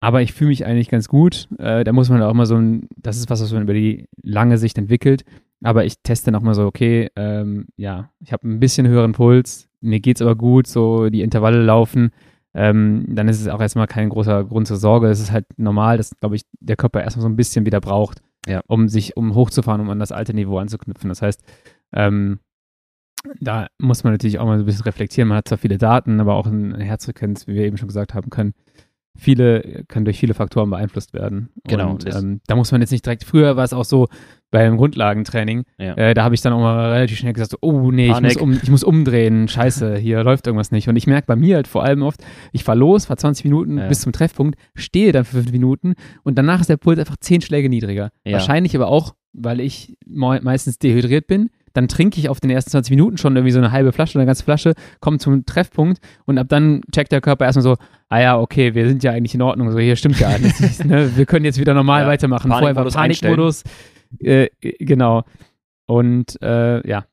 aber ich fühle mich eigentlich ganz gut, äh, da muss man auch mal so ein, das ist was, was man über die lange Sicht entwickelt. Aber ich teste noch mal so, okay, ähm, ja, ich habe ein bisschen höheren Puls, mir geht's aber gut, so die Intervalle laufen. Ähm, dann ist es auch erstmal kein großer Grund zur Sorge. Es ist halt normal, dass, glaube ich, der Körper erstmal so ein bisschen wieder braucht, Ja. um sich, um hochzufahren, um an das alte Niveau anzuknüpfen. Das heißt, ähm, da muss man natürlich auch mal so ein bisschen reflektieren. Man hat zwar viele Daten, aber auch eine Herzfrequenz, wie wir eben schon gesagt haben, können viele, können durch viele Faktoren beeinflusst werden. Genau, Und, ähm, da muss man jetzt nicht direkt, früher war es auch so beim Grundlagentraining, Ja. äh, da habe ich dann auch mal relativ schnell gesagt, so, oh nee, ich muss, um, ich muss umdrehen, scheiße, hier läuft irgendwas nicht. Und ich merke bei mir halt vor allem oft, ich fahre los, fahre 20 Minuten Ja. bis zum Treffpunkt, stehe dann für 5 Minuten und danach ist der Puls einfach 10 Schläge niedriger. Ja. Wahrscheinlich aber auch, weil ich me meistens dehydriert bin. Dann trinke ich auf den ersten 20 Minuten schon irgendwie so eine halbe Flasche oder eine ganze Flasche, komme zum Treffpunkt und ab dann checkt der Körper erstmal so, ah ja, okay, wir sind ja eigentlich in Ordnung, so hier stimmt ja alles. ne? Wir können jetzt wieder normal Ja. weitermachen. Vorher war Panikmodus. Äh, genau. Und äh, ja.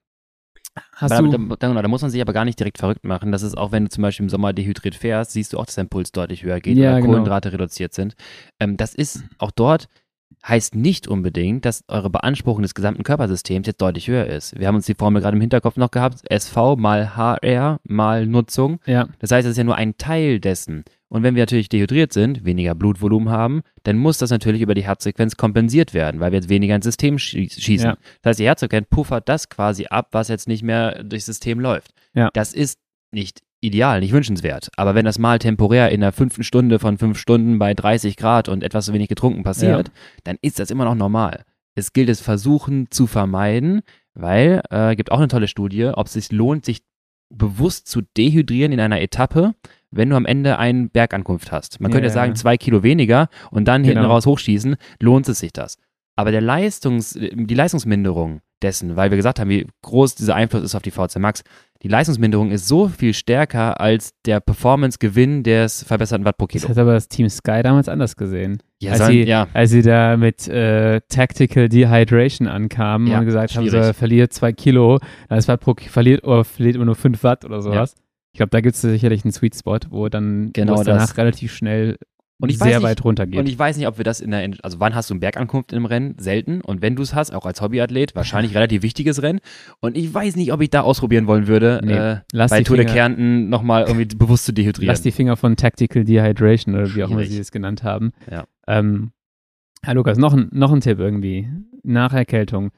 Hast du. da, da, da muss man sich aber gar nicht direkt verrückt machen. Das ist auch, wenn du zum Beispiel im Sommer dehydriert fährst, siehst du auch, dass dein Puls deutlich höher geht Ja, oder genau. Kohlenhydrate reduziert sind. Ähm, das ist auch dort heißt nicht unbedingt, dass eure Beanspruchung des gesamten Körpersystems jetzt deutlich höher ist. Wir haben uns die Formel gerade im Hinterkopf noch gehabt, SV mal HR mal Nutzung. ja, Das heißt, es ist ja nur ein Teil dessen. Und wenn wir natürlich dehydriert sind, weniger Blutvolumen haben, dann muss das natürlich über die Herzfrequenz kompensiert werden, weil wir jetzt weniger ins System schie- schießen. Ja. Das heißt, die Herzfrequenz puffert das quasi ab, was jetzt nicht mehr durchs System läuft. Ja. Das ist nicht ideal, nicht wünschenswert. Aber wenn das mal temporär in der fünften Stunde von fünf Stunden bei 30 Grad und etwas zu wenig getrunken passiert, dann ist das immer noch normal. Es gilt es versuchen zu vermeiden, weil äh, gibt auch eine tolle Studie, ob es sich lohnt, sich bewusst zu dehydrieren in einer Etappe, wenn du am Ende eine Bergankunft hast. Man Ja, könnte ja ja. sagen, zwei Kilo weniger und dann hinten Genau. raus hochschießen, lohnt es sich das. Aber der Leistungs, die Leistungsminderung dessen, weil wir gesagt haben, wie groß dieser Einfluss ist auf die VC Max, die Leistungsminderung ist so viel stärker als der Performance-Gewinn des verbesserten Watt pro das Kilo. hat aber das Team Sky damals anders gesehen. Ja, als, sollen- sie, ja. als sie da mit äh, Tactical Dehydration ankamen Ja, und gesagt haben, so, schwierig. er verliert zwei Kilo, das Watt pro verliert, oder verliert immer nur fünf Watt oder sowas. Ich glaube, da gibt es sicherlich einen Sweet Spot, wo dann Genau das. danach relativ schnell Und ich sehr weiß nicht- weit runter geht. Und ich weiß nicht, ob wir das in der, also wann hast du eine Bergankunft im Rennen? Selten. Und wenn du es hast, auch als Hobbyathlet, wahrscheinlich relativ wichtiges Rennen. Und ich weiß nicht, ob ich da ausprobieren wollen würde, Nee, äh, lass bei Tour de Kärnten nochmal irgendwie bewusst zu dehydrieren. Lass die Finger von Tactical Dehydration oder wie auch immer Schwierig. sie es genannt haben. Ja. Ähm, Herr Lukas, noch ein, noch ein Tipp irgendwie. Nach Erkältung.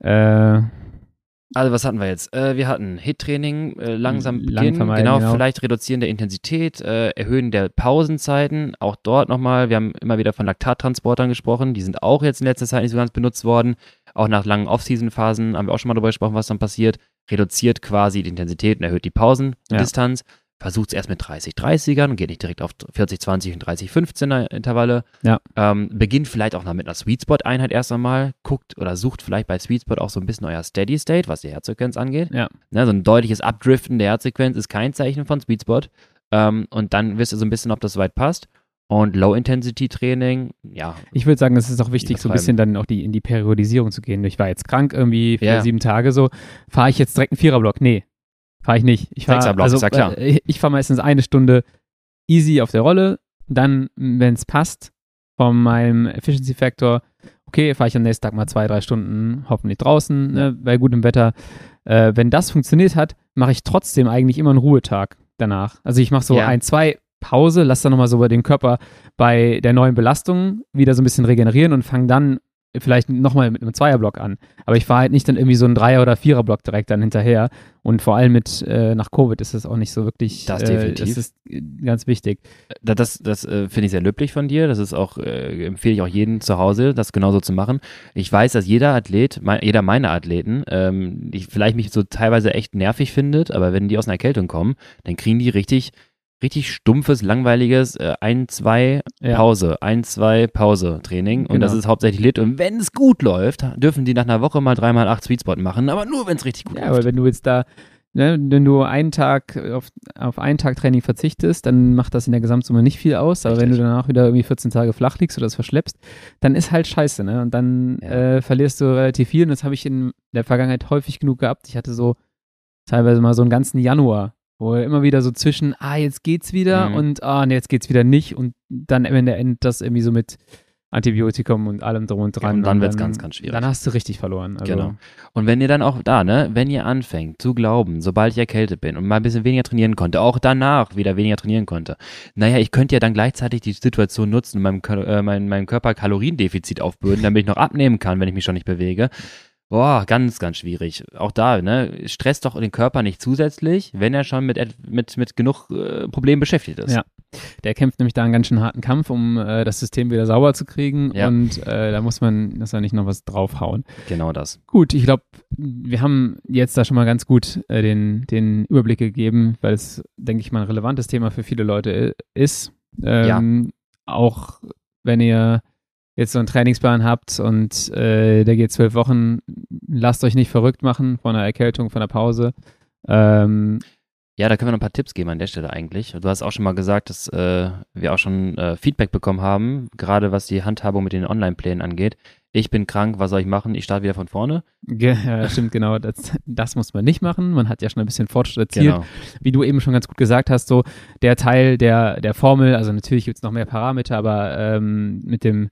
Äh, Also was hatten wir jetzt? Äh, wir hatten Hit-Training, äh, langsam Lang beginnen, vermeiden, genau, genau. vielleicht reduzieren der Intensität, äh, erhöhen der Pausenzeiten, auch dort nochmal, wir haben immer wieder von Laktattransportern gesprochen, die sind auch jetzt in letzter Zeit nicht so ganz benutzt worden, auch nach langen Off-Season-Phasen haben wir auch schon mal darüber gesprochen, was dann passiert, reduziert quasi die Intensität und erhöht die Pausendistanz, versucht es erst mit 30-30ern und geht nicht direkt auf 40-20 und 30-15er Intervalle, Ja. ähm, beginnt vielleicht auch noch mit einer Sweet Spot Einheit erst einmal, guckt oder sucht vielleicht bei Sweet Spot auch so ein bisschen euer Steady State, was die Herzfrequenz angeht. Ja. Ne, so ein deutliches Abdriften der Herzfrequenz ist kein Zeichen von Sweet Spot. Ähm, und dann wisst ihr so ein bisschen, ob das soweit passt. Und Low-Intensity-Training, ja, ich würde sagen, es ist auch wichtig, so ein bisschen dann auch die, in die Periodisierung zu gehen. Ich war jetzt krank irgendwie für Ja. sieben Tage so. Fahre ich jetzt direkt einen Viererblock? Nee, fahre ich nicht. Ich fahr, Sechserblock, also, ja äh, Ich, ich fahre meistens eine Stunde easy auf der Rolle. Dann, wenn es passt, von meinem Efficiency Factor, okay, fahre ich am nächsten Tag mal zwei, drei Stunden hoffentlich draußen, ne, bei gutem Wetter. Äh, wenn das funktioniert hat, mache ich trotzdem eigentlich immer einen Ruhetag danach. Also ich mache so Ja. ein, zwei Pause, lasse dann nochmal so bei den Körper bei der neuen Belastung wieder so ein bisschen regenerieren und fange dann vielleicht nochmal mit einem Zweierblock an. Aber ich fahre halt nicht dann irgendwie so einen Dreier- oder Viererblock direkt dann hinterher. Und vor allem mit äh, nach Covid ist das auch nicht so wirklich. Das definitiv. Äh, das ist ganz wichtig. Das, das, das äh, finde ich sehr löblich von dir. Das ist auch, äh, empfehle ich auch jedem zu Hause, das genauso zu machen. Ich weiß, dass jeder Athlet, mein, jeder meiner Athleten, ähm, ich vielleicht mich so teilweise echt nervig findet, aber wenn die aus einer Erkältung kommen, dann kriegen die richtig richtig stumpfes, langweiliges äh, ein, zwei ja. Pause, ein, zwei Pause Training und genau. das ist hauptsächlich Lit und wenn es gut läuft, dürfen die nach einer Woche mal dreimal acht Sweetspot machen, aber nur wenn es richtig gut ja, läuft. Ja, aber wenn du jetzt da Ne, wenn du einen Tag auf, auf einen Tag Training verzichtest, dann macht das in der Gesamtsumme nicht viel aus. Aber Richtig. wenn du danach wieder irgendwie 14 Tage flach liegst oder das verschleppst, dann ist halt scheiße, ne? Und dann ja. äh, verlierst du relativ viel. Und das habe ich in der Vergangenheit häufig genug gehabt. Ich hatte so teilweise mal so einen ganzen Januar, wo er immer wieder so zwischen, ah, jetzt geht's wieder mhm. und ah, nee, jetzt geht's wieder nicht und dann am Ende endet das irgendwie so mit Antibiotikum und allem drum und dran. Ja, und dann wird es ganz, ganz schwierig. Dann hast du richtig verloren. Also. Genau. Und wenn ihr dann auch da, ne, wenn ihr anfängt zu glauben, sobald ich erkältet bin und mal ein bisschen weniger trainieren konnte, auch danach wieder weniger trainieren konnte, naja, ich könnte ja dann gleichzeitig die Situation nutzen, meinem, äh, meinem, meinem Körper Kaloriendefizit aufbürden, damit ich noch abnehmen kann, wenn ich mich schon nicht bewege. Boah, ganz, ganz schwierig. Auch da, ne? Stresst doch den Körper nicht zusätzlich, wenn er schon mit, mit, mit genug äh, Problemen beschäftigt ist. Ja. Der kämpft nämlich da einen ganz schön harten Kampf, um äh, das System wieder sauber zu kriegen. Ja. Und äh, da muss man, dass er nicht noch was draufhauen. Genau das. Gut, ich glaube, wir haben jetzt da schon mal ganz gut äh, den, den Überblick gegeben, weil es, denke ich mal, ein relevantes Thema für viele Leute ist. Ähm, ja. Auch wenn ihr jetzt so einen Trainingsplan habt und äh, der geht zwölf Wochen, lasst euch nicht verrückt machen von einer Erkältung, von einer Pause. Ähm, ja, da können wir noch ein paar Tipps geben an der Stelle eigentlich. Du hast auch schon mal gesagt, dass äh, wir auch schon äh, Feedback bekommen haben, gerade was die Handhabung mit den Online-Plänen angeht. Ich bin krank, was soll ich machen? Ich starte wieder von vorne. Ja, stimmt, genau. Das, das muss man nicht machen. Man hat ja schon ein bisschen Fortschritt erzielt. Genau. Wie du eben schon ganz gut gesagt hast, so der Teil der, der Formel, also natürlich gibt es noch mehr Parameter, aber ähm, mit dem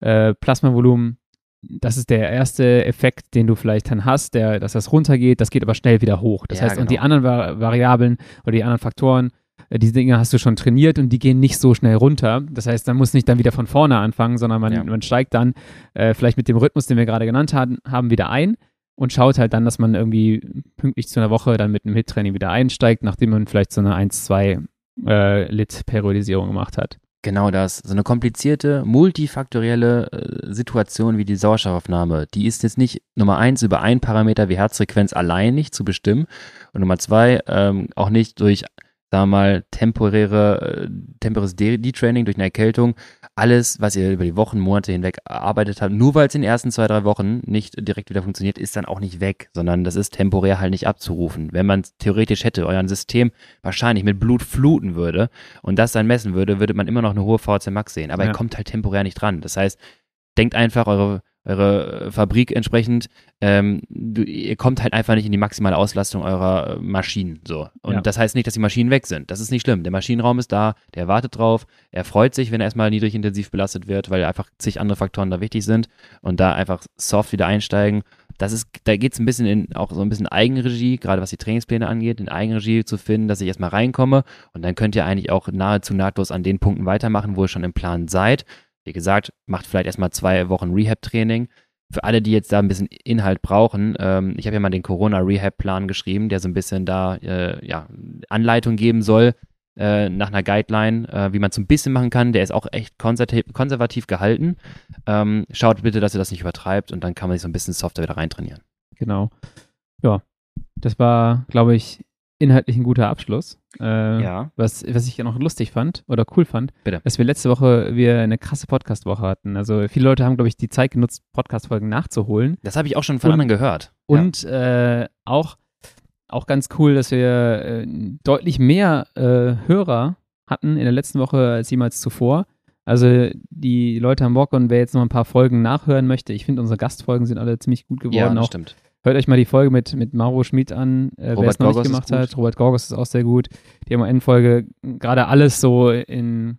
äh, Plasmavolumen, das ist der erste Effekt, den du vielleicht dann hast, der, dass das runtergeht, das geht aber schnell wieder hoch. Das ja, heißt, genau. und die anderen Vari Variablen oder die anderen Faktoren, äh, diese Dinge hast du schon trainiert und die gehen nicht so schnell runter. Das heißt, man muss nicht dann wieder von vorne anfangen, sondern man, ja. man steigt dann äh, vielleicht mit dem Rhythmus, den wir gerade genannt haben, haben, wieder ein und schaut halt dann, dass man irgendwie pünktlich zu einer Woche dann mit einem Hit-Training wieder einsteigt, nachdem man vielleicht so eine 1-2 äh, Lit-Periodisierung gemacht hat. Genau das. So eine komplizierte, multifaktorielle äh, Situation wie die Sauerstoffaufnahme, die ist jetzt nicht Nummer eins über einen Parameter wie Herzfrequenz allein nicht zu bestimmen und Nummer zwei ähm, auch nicht durch sagen wir mal, temporäre, äh, temporäres Detraining durch eine Erkältung, alles, was ihr über die Wochen, Monate hinweg erarbeitet habt, nur weil es in den ersten zwei, drei Wochen nicht direkt wieder funktioniert, ist dann auch nicht weg, sondern das ist temporär halt nicht abzurufen. Wenn man theoretisch hätte, euer System wahrscheinlich mit Blut fluten würde und das dann messen würde, würde man immer noch eine hohe VC Max sehen, aber ja. ihr kommt halt temporär nicht dran. Das heißt, denkt einfach, eure eure Fabrik entsprechend, ähm, du, ihr kommt halt einfach nicht in die maximale Auslastung eurer Maschinen. So. Und ja. das heißt nicht, dass die Maschinen weg sind. Das ist nicht schlimm. Der Maschinenraum ist da, der wartet drauf, er freut sich, wenn er erstmal niedrig intensiv belastet wird, weil einfach zig andere Faktoren da wichtig sind und da einfach soft wieder einsteigen. Das ist, da geht es ein bisschen in auch so ein bisschen Eigenregie, gerade was die Trainingspläne angeht, in Eigenregie zu finden, dass ich erstmal reinkomme und dann könnt ihr eigentlich auch nahezu nahtlos an den Punkten weitermachen, wo ihr schon im Plan seid wie gesagt, macht vielleicht erstmal zwei Wochen Rehab-Training. Für alle, die jetzt da ein bisschen Inhalt brauchen, ähm, ich habe ja mal den Corona-Rehab-Plan geschrieben, der so ein bisschen da äh, ja, Anleitung geben soll, äh, nach einer Guideline, äh, wie man es ein bisschen machen kann. Der ist auch echt konservativ, konservativ gehalten. Ähm, schaut bitte, dass ihr das nicht übertreibt und dann kann man sich so ein bisschen softer wieder reintrainieren. Genau. Ja, das war, glaube ich, inhaltlich ein guter Abschluss. Äh, ja. Was, was ich ja noch lustig fand oder cool fand, Bitte. dass wir letzte Woche wir eine krasse Podcast-Woche hatten. Also viele Leute haben, glaube ich, die Zeit genutzt, Podcast-Folgen nachzuholen. Das habe ich auch schon von und, anderen gehört. Und ja. äh, auch, auch ganz cool, dass wir äh, deutlich mehr äh, Hörer hatten in der letzten Woche als jemals zuvor. Also die Leute haben Bock und wer jetzt noch ein paar Folgen nachhören möchte, ich finde unsere Gastfolgen sind alle ziemlich gut geworden. Ja, das auch. stimmt. Hört euch mal die Folge mit, mit Mauro Schmid an, äh, wer es noch nicht gemacht hat. Robert Gorgos ist auch sehr gut. Die MN-Folge, gerade alles so in,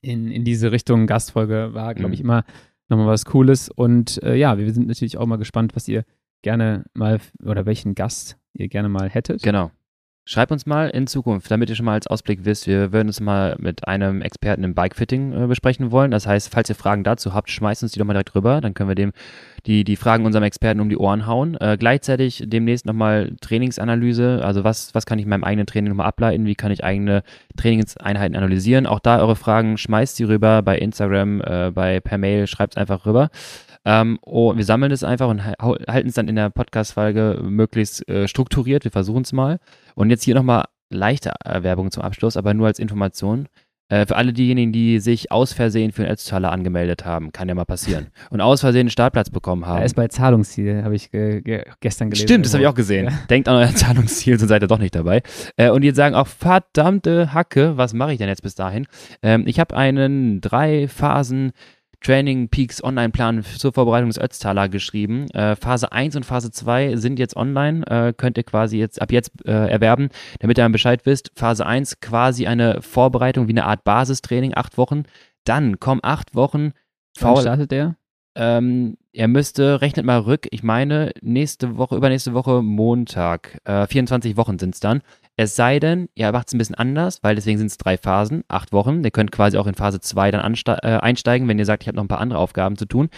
in, in diese Richtung Gastfolge war, glaube ich, mhm. immer nochmal was Cooles. Und äh, ja, wir sind natürlich auch mal gespannt, was ihr gerne mal oder welchen Gast ihr gerne mal hättet. Genau. Schreibt uns mal in Zukunft, damit ihr schon mal als Ausblick wisst, wir würden es mal mit einem Experten im Bikefitting äh, besprechen wollen. Das heißt, falls ihr Fragen dazu habt, schmeißt uns die doch mal direkt rüber, dann können wir dem die, die Fragen unserem Experten um die Ohren hauen. Äh, gleichzeitig demnächst nochmal Trainingsanalyse, also was, was kann ich in meinem eigenen Training nochmal ableiten, wie kann ich eigene Trainingseinheiten analysieren. Auch da eure Fragen, schmeißt sie rüber bei Instagram, äh, bei per Mail, schreibt es einfach rüber. Ähm, oh, wir sammeln es einfach und halten es dann in der Podcast-Folge möglichst äh, strukturiert. Wir versuchen es mal. Und jetzt hier nochmal leichte Werbung zum Abschluss, aber nur als Information. Äh, für alle diejenigen, die sich aus Versehen für einen Ötztaler angemeldet haben, kann ja mal passieren. Und aus Versehen einen Startplatz bekommen haben. Er ist bei Zahlungsziel, habe ich ge ge gestern gelesen. Stimmt, das habe ich auch gesehen. Ja. Denkt an euer Zahlungsziel, sonst seid ihr doch nicht dabei. Äh, und jetzt sagen auch, verdammte Hacke, was mache ich denn jetzt bis dahin? Ähm, ich habe einen drei Phasen Training Peaks Online-Plan zur Vorbereitung des Ötztaler geschrieben. Äh, Phase 1 und Phase 2 sind jetzt online, äh, könnt ihr quasi jetzt ab jetzt äh, erwerben, damit ihr dann Bescheid wisst. Phase 1 quasi eine Vorbereitung wie eine Art Basistraining, acht Wochen. Dann kommen acht Wochen. Wann startet der? Ähm, er müsste, rechnet mal rück, ich meine, nächste Woche, übernächste Woche Montag. Äh, 24 Wochen sind es dann. Es sei denn, ihr macht es ein bisschen anders, weil deswegen sind es drei Phasen, acht Wochen. Ihr könnt quasi auch in Phase 2 dann äh, einsteigen, wenn ihr sagt, ich habe noch ein paar andere Aufgaben zu tun.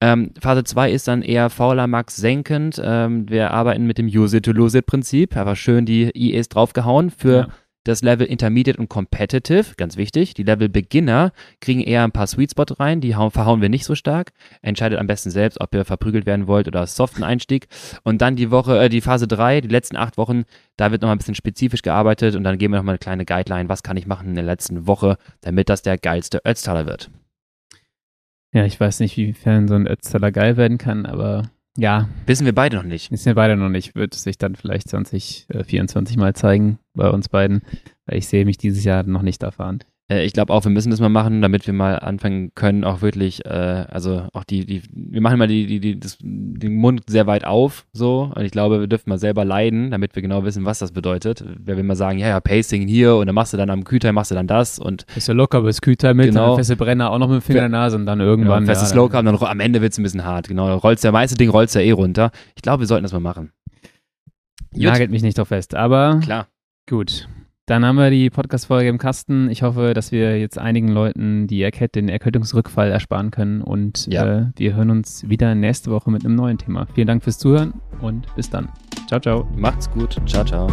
Ähm, Phase 2 ist dann eher fauler Max senkend. Ähm, wir arbeiten mit dem Use-it-to-lose-it-Prinzip. Einfach schön die IEs draufgehauen für ja das Level Intermediate und Competitive, ganz wichtig. Die Level Beginner kriegen eher ein paar Sweet Spot rein, die verhauen wir nicht so stark. Entscheidet am besten selbst, ob ihr verprügelt werden wollt oder soften Einstieg. Und dann die Woche, äh, die Phase 3, die letzten acht Wochen, da wird nochmal ein bisschen spezifisch gearbeitet und dann geben wir nochmal eine kleine Guideline, was kann ich machen in der letzten Woche, damit das der geilste Ötztaler wird. Ja, ich weiß nicht, wiefern so ein Ötztaler geil werden kann, aber ja. Wissen wir beide noch nicht. Wissen wir beide noch nicht. Wird sich dann vielleicht 2024 äh, mal zeigen bei uns beiden. Weil ich sehe mich dieses Jahr noch nicht da fahren. Äh, ich glaube auch, wir müssen das mal machen, damit wir mal anfangen können, auch wirklich, äh, also auch die, die, wir machen mal die, die, die, das, den Mund sehr weit auf, so. Und ich glaube, wir dürfen mal selber leiden, damit wir genau wissen, was das bedeutet. Wer will mal sagen, ja, ja, Pacing hier und dann machst du dann am Kühlteil, machst du dann das und. Ist ja locker bis Kühlteil mit, genau. feste Brenner auch noch mit dem Finger in der Nase und dann irgendwann. Genau, festes ja, Low Carb, dann am Ende wird es ein bisschen hart, genau. Rollst der meiste Ding rollst ja eh runter. Ich glaube, wir sollten das mal machen. Nagelt mich nicht drauf fest, aber. Klar. Gut. Dann haben wir die Podcast-Folge im Kasten. Ich hoffe, dass wir jetzt einigen Leuten die Erkett den Erkältungsrückfall ersparen können. Und ja. äh, wir hören uns wieder nächste Woche mit einem neuen Thema. Vielen Dank fürs Zuhören und bis dann. Ciao, ciao. Macht's gut. Ciao, ciao.